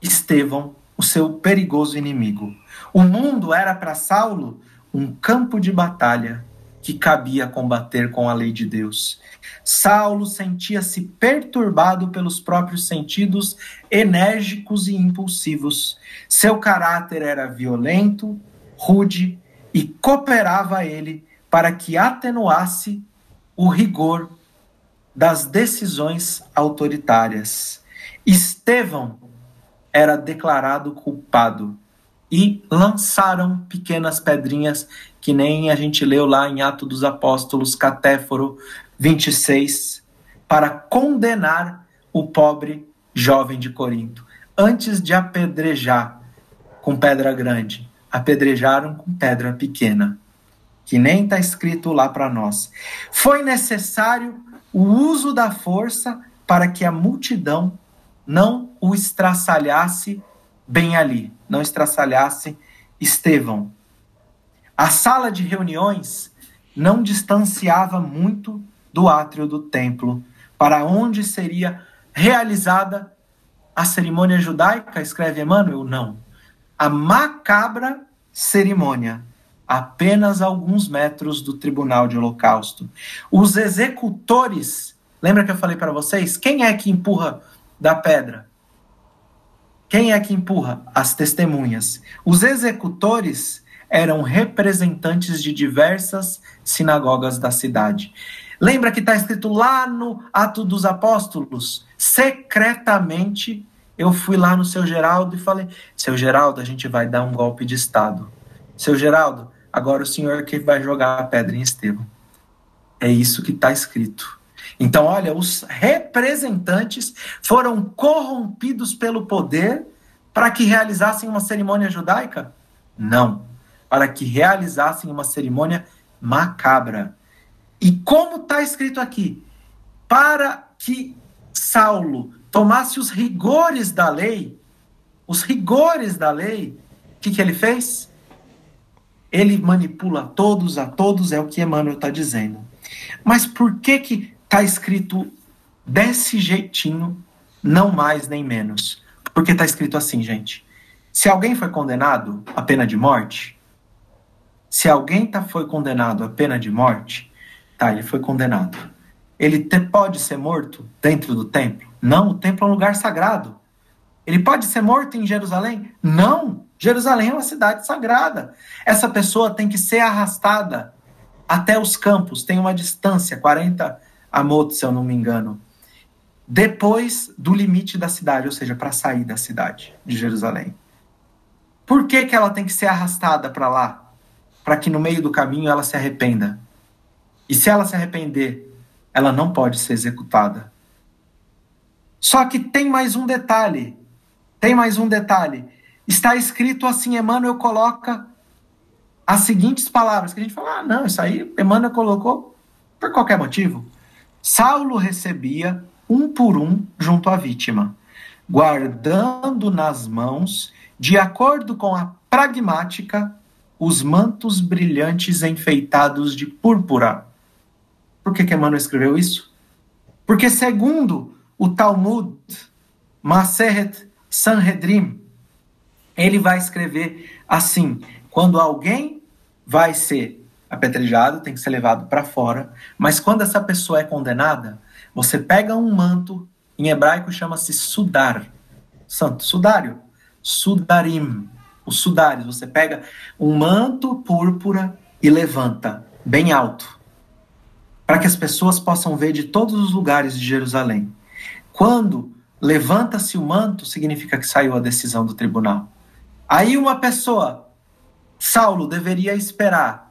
Estevão, o seu perigoso inimigo. O mundo era para Saulo um campo de batalha que cabia combater com a lei de Deus. Saulo sentia-se perturbado pelos próprios sentidos enérgicos e impulsivos. Seu caráter era violento, rude e cooperava a ele para que atenuasse o rigor das decisões autoritárias. Estevão era declarado culpado e lançaram pequenas pedrinhas, que nem a gente leu lá em Atos dos Apóstolos, Catéforo 26, para condenar o pobre jovem de Corinto. Antes de apedrejar com pedra grande, apedrejaram com pedra pequena, que nem está escrito lá para nós. Foi necessário o uso da força para que a multidão não o estraçalhasse bem ali, não estraçalhasse Estevão. A sala de reuniões não distanciava muito do átrio do templo, para onde seria realizada a cerimônia judaica, escreve Emmanuel? Não. A macabra cerimônia, apenas alguns metros do tribunal de holocausto. Os executores, lembra que eu falei para vocês? Quem é que empurra da pedra? Quem é que empurra? As testemunhas. Os executores eram representantes de diversas sinagogas da cidade. Lembra que está escrito lá no Ato dos Apóstolos? Secretamente eu fui lá no seu Geraldo e falei: Seu Geraldo, a gente vai dar um golpe de Estado. Seu Geraldo, agora o senhor que vai jogar a pedra em Estevão. É isso que está escrito. Então, olha, os representantes foram corrompidos pelo poder para que realizassem uma cerimônia judaica? Não. Para que realizassem uma cerimônia macabra. E como está escrito aqui? Para que Saulo tomasse os rigores da lei, os rigores da lei, o que, que ele fez? Ele manipula todos a todos, é o que Emmanuel está dizendo. Mas por que que está escrito desse jeitinho, não mais nem menos? Porque está escrito assim, gente. Se alguém foi condenado à pena de morte, se alguém tá, foi condenado à pena de morte, tá, ele foi condenado. Ele te, pode ser morto dentro do templo? Não, o templo é um lugar sagrado. Ele pode ser morto em Jerusalém? Não, Jerusalém é uma cidade sagrada. Essa pessoa tem que ser arrastada até os campos, tem uma distância, 40 amotos, se eu não me engano, depois do limite da cidade, ou seja, para sair da cidade de Jerusalém. Por que, que ela tem que ser arrastada para lá? Para que no meio do caminho ela se arrependa. E se ela se arrepender, ela não pode ser executada. Só que tem mais um detalhe. Tem mais um detalhe. Está escrito assim, Emmanuel coloca as seguintes palavras, que a gente fala, ah, não, isso aí Emmanuel colocou por qualquer motivo. Saulo recebia um por um junto à vítima, guardando nas mãos, de acordo com a pragmática, os mantos brilhantes enfeitados de púrpura. Por que, que Emmanuel escreveu isso? Porque, segundo o Talmud, Maseret Sanhedrin, ele vai escrever assim: quando alguém vai ser apedrejado, tem que ser levado para fora, mas quando essa pessoa é condenada, você pega um manto, em hebraico chama-se sudar, santo, sudário, sudarim, os sudários, você pega um manto púrpura e levanta bem alto, para que as pessoas possam ver de todos os lugares de Jerusalém. Quando levanta-se o manto, significa que saiu a decisão do tribunal. Aí uma pessoa, Saulo, deveria esperar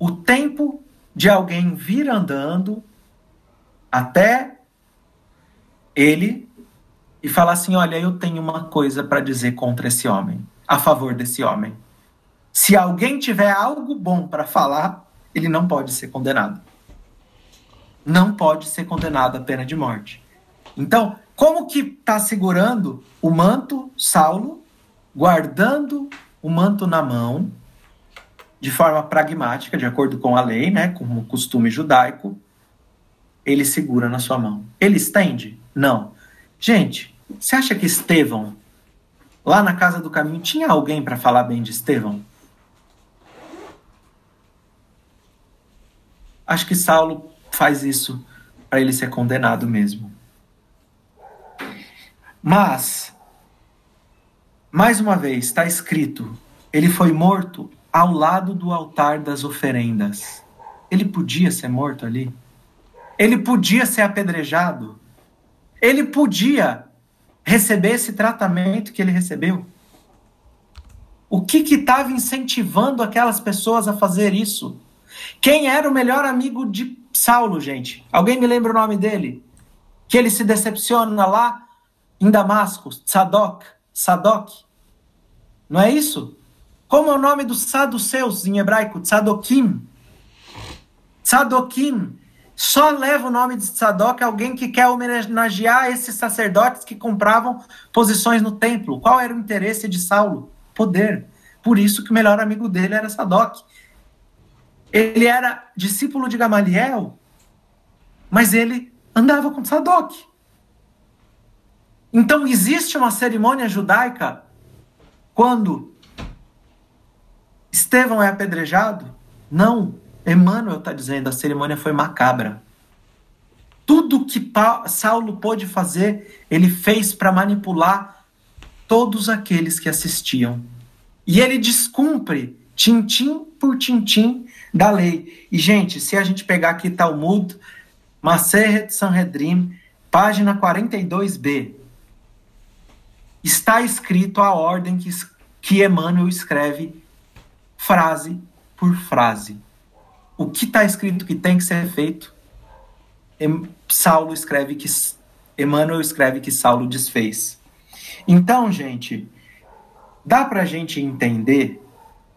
o tempo de alguém vir andando até ele e falar assim: Olha, eu tenho uma coisa para dizer contra esse homem, a favor desse homem. Se alguém tiver algo bom para falar, ele não pode ser condenado. Não pode ser condenado à pena de morte. Então, como que está segurando o manto, Saulo, guardando o manto na mão, de forma pragmática, de acordo com a lei, né, com o costume judaico, ele segura na sua mão. Ele estende? Não. Gente, você acha que Estevão, lá na casa do caminho, tinha alguém para falar bem de Estevão? Acho que Saulo faz isso para ele ser condenado mesmo. Mas, mais uma vez, está escrito: ele foi morto ao lado do altar das oferendas. Ele podia ser morto ali? Ele podia ser apedrejado? Ele podia receber esse tratamento que ele recebeu? O que estava incentivando aquelas pessoas a fazer isso? Quem era o melhor amigo de Saulo, gente? Alguém me lembra o nome dele? Que ele se decepciona lá em Damasco, Sadok, Sadok. Não é isso? Como é o nome dos saduceus em hebraico? Sadokim. Sadokim. Só leva o nome de Sadok alguém que quer homenagear esses sacerdotes que compravam posições no templo. Qual era o interesse de Saulo? Poder. Por isso que o melhor amigo dele era Sadok. Ele era discípulo de Gamaliel, mas ele andava com Sadok. Então existe uma cerimônia judaica quando Estevão é apedrejado? Não. Emmanuel está dizendo a cerimônia foi macabra. Tudo que Saulo pôde fazer, ele fez para manipular todos aqueles que assistiam. E ele descumpre tintim por tintim da lei. E, gente, se a gente pegar aqui Talmud, Maseret Sanhedrin, página 42b, está escrito a ordem que, que Emmanuel escreve frase por frase. O que está escrito que tem que ser feito, Saulo escreve que Emmanuel escreve que Saulo desfez. Então, gente, dá para a gente entender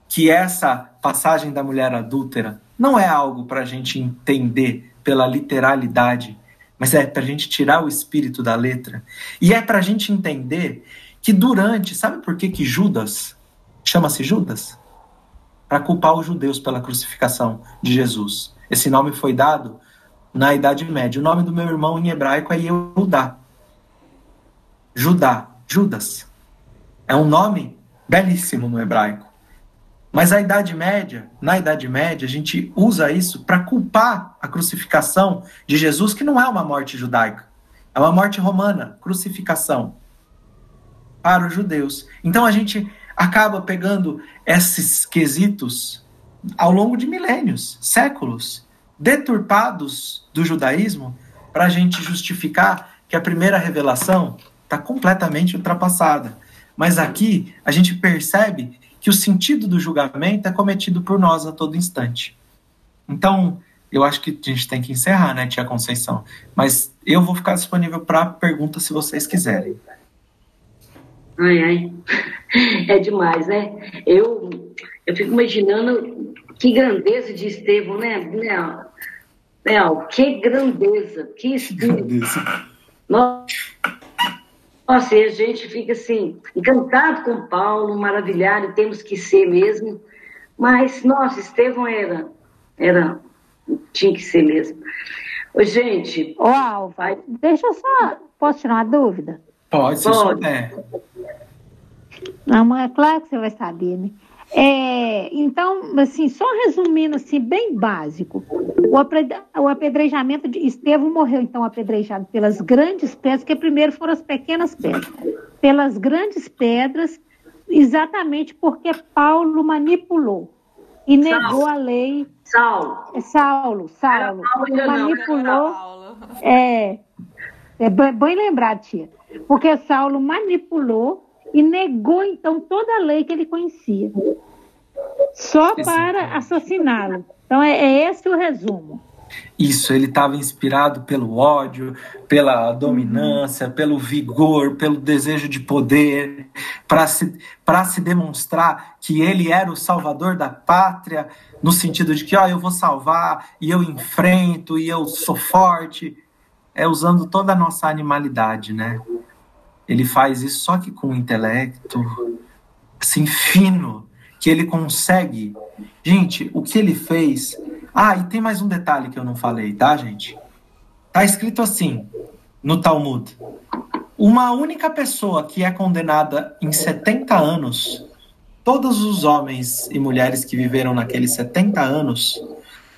que essa passagem da mulher adúltera não é algo para a gente entender pela literalidade, mas é para a gente tirar o espírito da letra. E é para a gente entender que durante, sabe por que, que Judas chama-se Judas? Para culpar os judeus pela crucificação de Jesus. Esse nome foi dado na Idade Média. O nome do meu irmão em hebraico é Yehudá. Judá, Judas. É um nome belíssimo no hebraico. Mas a Idade Média, na Idade Média, a gente usa isso para culpar a crucificação de Jesus, que não é uma morte judaica, é uma morte romana, crucificação para os judeus. Então a gente acaba pegando esses quesitos ao longo de milênios, séculos, deturpados do judaísmo, para a gente justificar que a primeira revelação está completamente ultrapassada. Mas aqui a gente percebe que o sentido do julgamento é cometido por nós a todo instante. Então, eu acho que a gente tem que encerrar, né, Tia Conceição? Mas eu vou ficar disponível para perguntas se vocês quiserem. Ai, ai. É demais, né? Eu, eu fico imaginando que grandeza de Estevão, né, Nel? Nel, que grandeza, que espírito. Nossa, nossa, e a gente fica assim, encantado com Paulo, maravilhado, temos que ser mesmo. Mas, nossa, Estevão era, era, tinha que ser mesmo. Ô, gente. Ô, Alva, vai... deixa eu só, posso tirar uma dúvida? Pode, se Pode. Não, mas é claro que você vai saber, né? É, então, assim, só resumindo assim, bem básico, o apedrejamento de Estevão morreu, então, apedrejado pelas grandes pedras, que primeiro foram as pequenas pedras, pelas grandes pedras, exatamente porque Paulo manipulou e Saulo. negou a lei. Saulo. É Saulo, Saulo. Paulo manipulou. É, é bem lembrado, tia. Porque Saulo manipulou e negou então toda a lei que ele conhecia, só para assassiná-lo. Então é, é esse o resumo. Isso, ele estava inspirado pelo ódio, pela dominância, pelo vigor, pelo desejo de poder, para se, se demonstrar que ele era o salvador da pátria, no sentido de que, ó, eu vou salvar, e eu enfrento, e eu sou forte. É usando toda a nossa animalidade, né? Ele faz isso só que com um intelecto assim fino, que ele consegue. Gente, o que ele fez. Ah, e tem mais um detalhe que eu não falei, tá, gente? Tá escrito assim no Talmud. Uma única pessoa que é condenada em 70 anos, todos os homens e mulheres que viveram naqueles 70 anos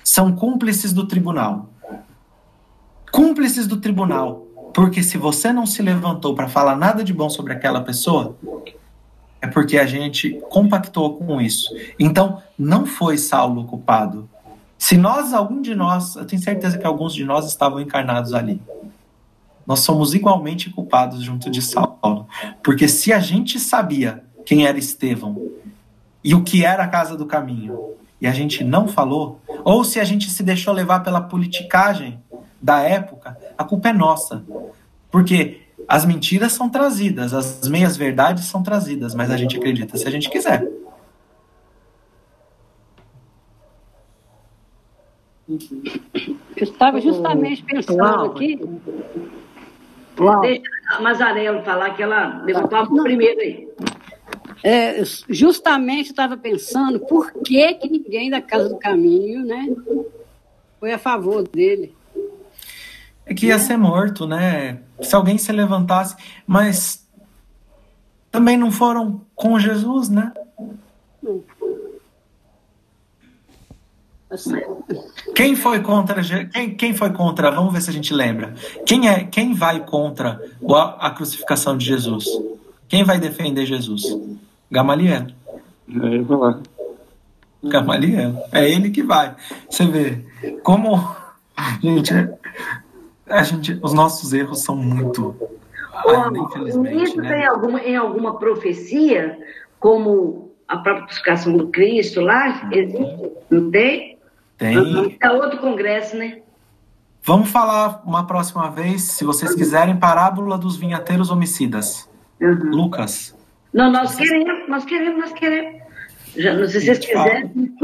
são cúmplices do tribunal. Cúmplices do tribunal. Porque se você não se levantou para falar nada de bom sobre aquela pessoa, é porque a gente compactou com isso. Então, não foi Saulo culpado. Se nós, algum de nós, eu tenho certeza que alguns de nós estavam encarnados ali. Nós somos igualmente culpados junto de Saulo. Porque se a gente sabia quem era Estevão e o que era a casa do caminho e a gente não falou, ou se a gente se deixou levar pela politicagem da época, a culpa é nossa. Porque as mentiras são trazidas, as meias verdades são trazidas, mas a gente acredita se a gente quiser. Eu estava justamente pensando aqui. Uau. Deixa a Mazarelo falar que ela levantou a mão primeiro aí. É, justamente estava pensando por que, que ninguém da Casa do Caminho né, foi a favor dele. É que ia ser morto, né? Se alguém se levantasse, mas também não foram com Jesus, né? Quem foi contra quem, quem foi contra? Vamos ver se a gente lembra. Quem é quem vai contra a, a crucificação de Jesus? Quem vai defender Jesus? Gamaliel. É, vai lá. Gamaliel. É ele que vai. Você vê como gente, a gente, os nossos erros são muito. Ainda, infelizmente, isso né? tem alguma, em alguma profecia, como a própria crucificação do Cristo lá, existe? Não tem? Tem. É outro congresso, né? Vamos falar uma próxima vez, se vocês quiserem, parábola dos vinhateiros homicidas. Uhum. Lucas. Não, nós queremos, nós queremos, nós queremos. Já, não sei se vocês quiserem.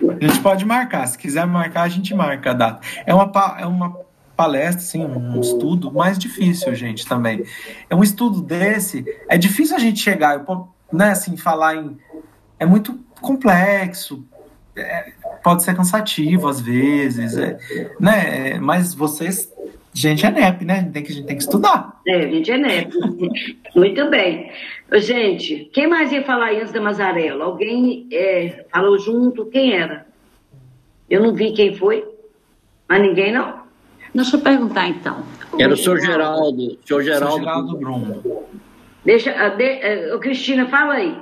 A gente pode marcar, se quiser marcar, a gente marca a data. É uma, é uma palestra, assim, um estudo mais difícil, gente, também. É um estudo desse, é difícil a gente chegar, né, assim, falar em. É muito complexo, é, pode ser cansativo às vezes, é, né? Mas vocês gente é NEP, né? Tem que, a gente tem que estudar. É, a gente é NEP. Muito bem. Gente, quem mais ia falar antes da Mazarela? Alguém é, falou junto? Quem era? Eu não vi quem foi, mas ninguém não. Deixa eu perguntar então. Era o senhor Geraldo. O senhor Geraldo, Geraldo Bruno. Deixa, ah, de, uh, Cristina, fala aí.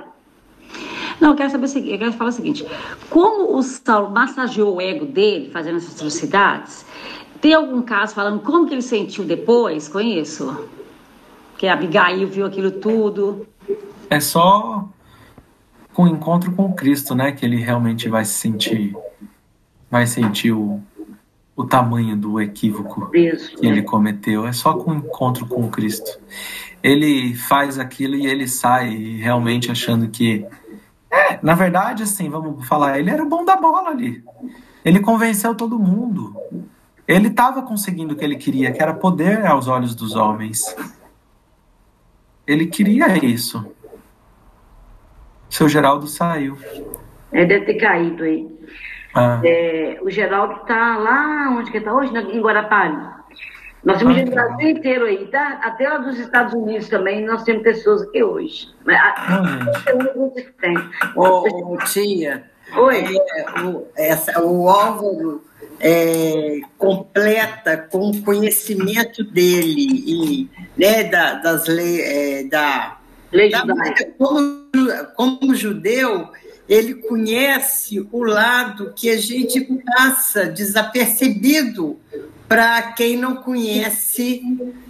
Não, eu quero saber o seguinte, eu quero falar o seguinte: como o Saulo massageou o ego dele fazendo essas atrocidades, tem algum caso falando como que ele sentiu depois com isso? Que a Abigail viu aquilo tudo. É só com o encontro com Cristo, né, que ele realmente vai se sentir, vai sentir o, o tamanho do equívoco Isso, que ele cometeu. É só com o encontro com Cristo. Ele faz aquilo e ele sai realmente achando que é, na verdade, assim, vamos falar, ele era o bom da bola ali. Ele convenceu todo mundo. Ele estava conseguindo o que ele queria, que era poder aos olhos dos homens. Ele queria isso. Seu Geraldo saiu. É, deve ter caído aí. Ah. É, o Geraldo está lá, onde que está hoje? Em Guarapari. Nós temos gente do Brasil inteiro aí, tá? Até lá dos Estados Unidos também, nós temos pessoas aqui hoje. Ô, tia. Oi. É, o, essa, o Álvaro é, completa com o conhecimento dele e né, da, das leis é, da, Lei da como, como judeu ele conhece o lado que a gente passa desapercebido para quem não conhece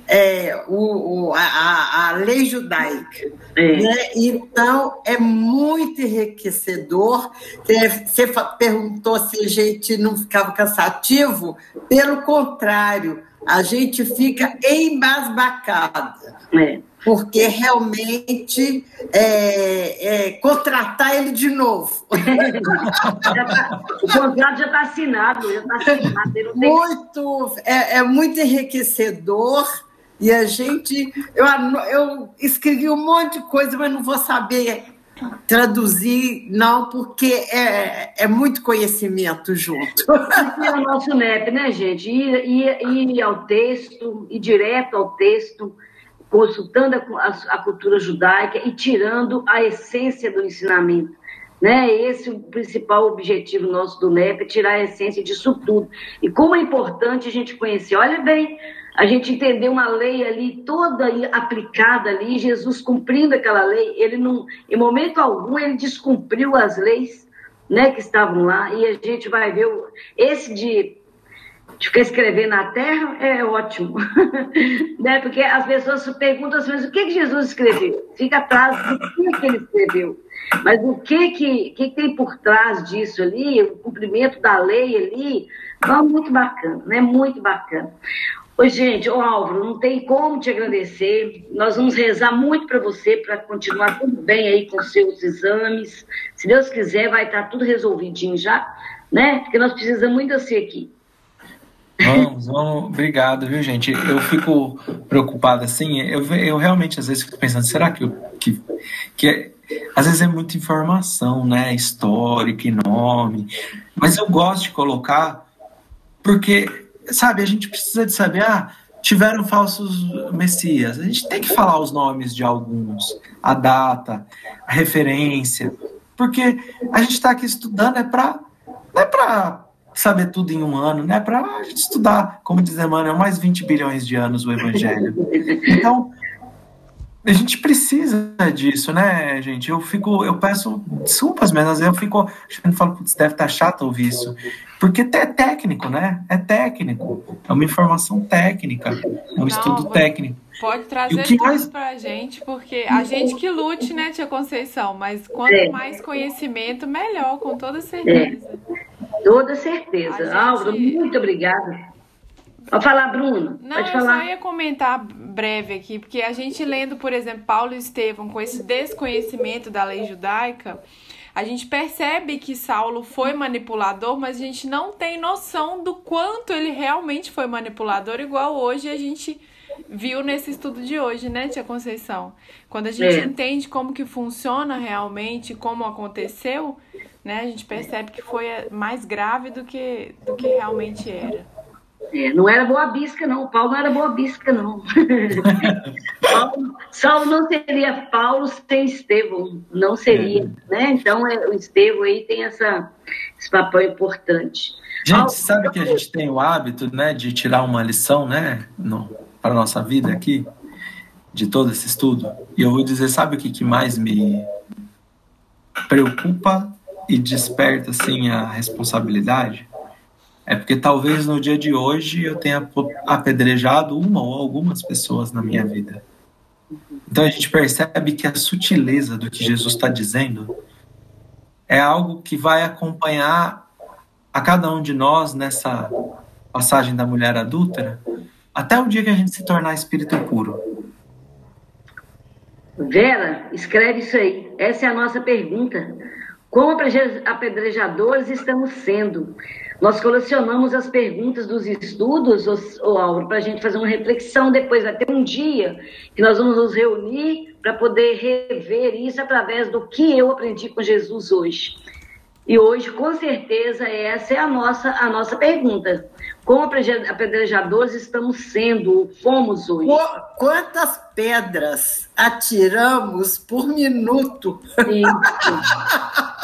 é, o, o a, a, lei judaica. É. Né? Então, é muito enriquecedor. Você perguntou se a gente não ficava cansativo. Pelo contrário, a gente fica embasbacada. É porque realmente é, é, contratar ele de novo. tá, o contrato já está assinado, já está assinado. Muito, é, é, muito enriquecedor. E a gente. Eu, eu escrevi um monte de coisa, mas não vou saber traduzir, não, porque é, é muito conhecimento junto. É o nosso NEP, né, gente? Ir, ir, ir ao texto, ir direto ao texto consultando a, a, cultura judaica e tirando a essência do ensinamento. Né? Esse é o principal objetivo nosso do NEP, é tirar a essência disso tudo. E como é importante a gente conhecer. Olha bem, a gente entender uma lei ali toda aplicada ali, Jesus cumprindo aquela lei, ele não, em momento algum, ele descumpriu as leis né, que estavam lá, e a gente vai ver esse de de ficar escrevendo na terra é ótimo. né? Porque as pessoas perguntam assim, mas o que, que Jesus escreveu? Fica atrás do que, que ele escreveu. Mas o que, que, que tem por trás disso ali, o cumprimento da lei ali, é muito bacana, né? Muito bacana. Oi, gente, ô Álvaro, não tem como te agradecer. Nós vamos rezar muito para você, para continuar tudo bem aí com seus exames. Se Deus quiser, vai estar tudo resolvidinho já, né? Porque nós precisamos muito de você aqui. Vamos, vamos, obrigado, viu, gente? Eu fico preocupado assim, eu, eu realmente às vezes fico pensando, será que, eu, que, que é, às vezes é muita informação, né? Histórica nome, mas eu gosto de colocar porque sabe, a gente precisa de saber, ah, tiveram falsos messias. A gente tem que falar os nomes de alguns, a data, a referência, porque a gente está aqui estudando é para não é para saber tudo em um ano, né? Para a gente estudar, como diz Emmanuel, mais 20 bilhões de anos o Evangelho. Então, a gente precisa disso, né, gente? Eu fico, eu peço desculpas, mas às vezes eu fico, eu falo, putz, deve estar tá chato ouvir isso. Porque é técnico, né? É técnico. É uma informação técnica. É um Não, estudo técnico. Pode trazer tudo mais... pra gente, porque a gente que lute, né, Tia Conceição? Mas quanto é. mais conhecimento, melhor, com toda certeza. É. Toda certeza. Gente... Álvaro, muito obrigada. Pode falar, Bruno. Não, Pode eu falar. só ia comentar breve aqui, porque a gente lendo, por exemplo, Paulo e Estevão com esse desconhecimento da lei judaica, a gente percebe que Saulo foi manipulador, mas a gente não tem noção do quanto ele realmente foi manipulador, igual hoje a gente viu nesse estudo de hoje, né, Tia Conceição? Quando a gente é. entende como que funciona realmente, como aconteceu, né, a gente percebe que foi mais grave do que, do que realmente era. É, não era boa bisca, não. O Paulo não era boa bisca, não. Paulo, Saulo não seria Paulo sem Estevão, não seria, é. né? Então, é, o Estevão aí tem essa, esse papel importante. Gente, Paulo, sabe que a gente tem o hábito, né, de tirar uma lição, né, para a nossa vida aqui, de todo esse estudo? E eu vou dizer, sabe o que, que mais me preocupa e desperta, assim, a responsabilidade? É porque talvez no dia de hoje eu tenha apedrejado uma ou algumas pessoas na minha vida. Então a gente percebe que a sutileza do que Jesus está dizendo é algo que vai acompanhar a cada um de nós nessa passagem da mulher adúltera até o dia que a gente se tornar espírito puro. Vera, escreve isso aí. Essa é a nossa pergunta. Como apedrejadores estamos sendo? Nós colecionamos as perguntas dos estudos, o Álvaro, para a gente fazer uma reflexão depois. Vai ter um dia que nós vamos nos reunir para poder rever isso através do que eu aprendi com Jesus hoje. E hoje, com certeza, essa é a nossa, a nossa pergunta. Como apedrejadores estamos sendo, fomos hoje? Quantas pedras atiramos por minuto? Isso.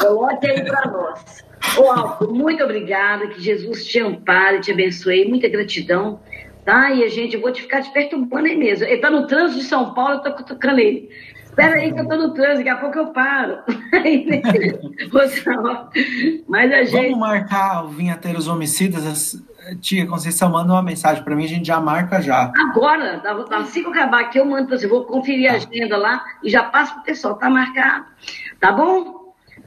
Coloque aí para nós. Ô, Alto, muito obrigada, que Jesus te ampare, te abençoe, muita gratidão, tá? E a gente, eu vou te ficar te perturbando aí mesmo. Ele tá no trânsito de São Paulo, eu tô cutucando ele. Espera aí que eu tô no trânsito, daqui a pouco eu paro. Mas a gente... Vamos marcar o Vinhateiros Homicidas, tia Conceição, manda uma mensagem para mim, a gente já marca já. Agora, assim que eu acabar aqui, eu mando para você, vou conferir a tá. agenda lá e já passo pro pessoal, tá marcado. Tá bom?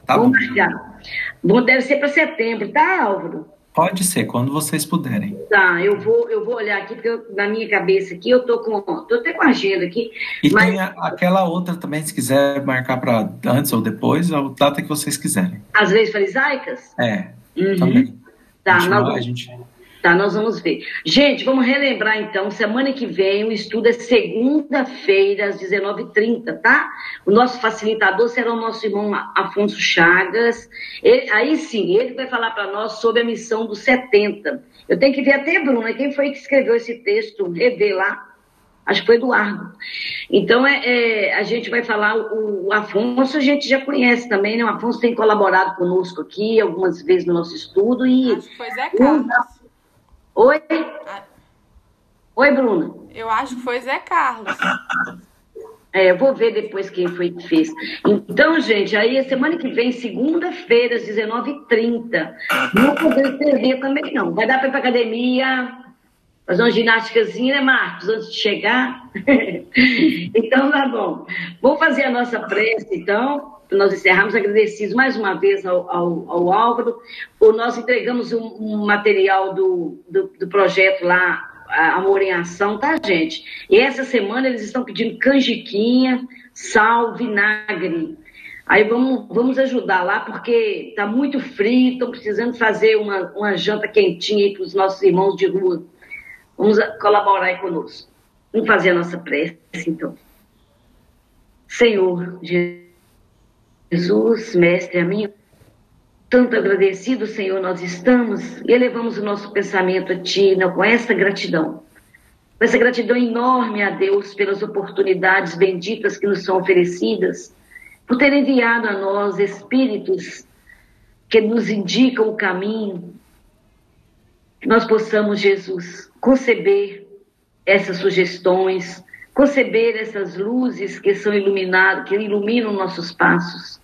Tá Vamos bom. marcar. Bom, deve ser para setembro, tá, Álvaro? Pode ser, quando vocês puderem. Tá, eu vou, eu vou olhar aqui, porque eu, na minha cabeça aqui, eu tô com. tô até com a agenda aqui. E mas... tem a, aquela outra também, se quiser marcar para antes ou depois, a data que vocês quiserem. As leis farisaicas? É. Uhum. Também. Tá, a gente, a gente Tá, nós vamos ver. Gente, vamos relembrar então, semana que vem o estudo é segunda-feira, às 19h30, tá? O nosso facilitador será o nosso irmão Afonso Chagas. Ele, aí sim, ele vai falar para nós sobre a missão dos 70. Eu tenho que ver até, Bruna, quem foi que escreveu esse texto, rever lá. Acho que foi Eduardo. Então, é, é, a gente vai falar, o, o, Afonso a gente já conhece também, né? O Afonso tem colaborado conosco aqui algumas vezes no nosso estudo. E Acho que foi Zé Carlos. Oi? Ah. Oi, Bruna. Eu acho que foi Zé Carlos. É, eu vou ver depois quem foi que fez. Então, gente, aí semana que vem, segunda-feira, às 19h30. Não podemos perder também, não. Vai dar para ir para academia, fazer uma ginástica,zinha, né, Marcos, antes de chegar? então, tá bom. Vamos fazer a nossa prece, então. Nós encerramos agradecidos mais uma vez ao, ao, ao Álvaro. O, nós entregamos um, um material do, do, do projeto lá Amor em Ação, tá, gente? E essa semana eles estão pedindo canjiquinha, sal, vinagre. Aí vamos, vamos ajudar lá, porque tá muito frio, estão precisando fazer uma, uma janta quentinha para os nossos irmãos de rua. Vamos colaborar aí conosco. Vamos fazer a nossa prece, então. Senhor Jesus, Mestre amigo, tanto agradecido, Senhor, nós estamos e elevamos o nosso pensamento a Ti com essa gratidão. Com essa gratidão enorme a Deus pelas oportunidades benditas que nos são oferecidas, por ter enviado a nós espíritos que nos indicam o caminho, que nós possamos, Jesus, conceber essas sugestões, conceber essas luzes que são iluminadas, que iluminam nossos passos.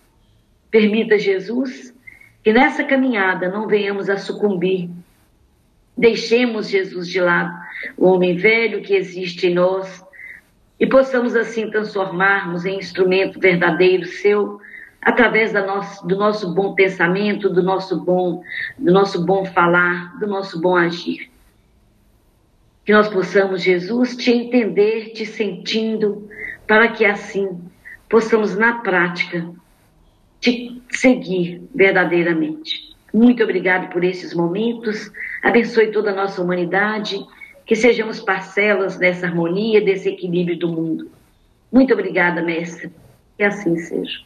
Permita, Jesus, que nessa caminhada não venhamos a sucumbir. Deixemos Jesus de lado, o homem velho que existe em nós, e possamos assim transformarmos em instrumento verdadeiro seu, através nosso, do nosso bom pensamento, do nosso bom, do nosso bom falar, do nosso bom agir. Que nós possamos, Jesus, te entender, te sentindo, para que assim possamos, na prática, te seguir verdadeiramente. Muito obrigado por esses momentos. Abençoe toda a nossa humanidade. Que sejamos parcelas dessa harmonia, desse equilíbrio do mundo. Muito obrigada, mestre. Que assim seja.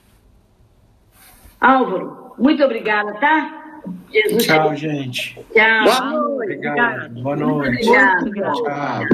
Álvaro, muito obrigada, tá? Jesus Tchau, te... gente. Tchau. Boa noite. Obrigado. Boa noite. Obrigado. Tchau.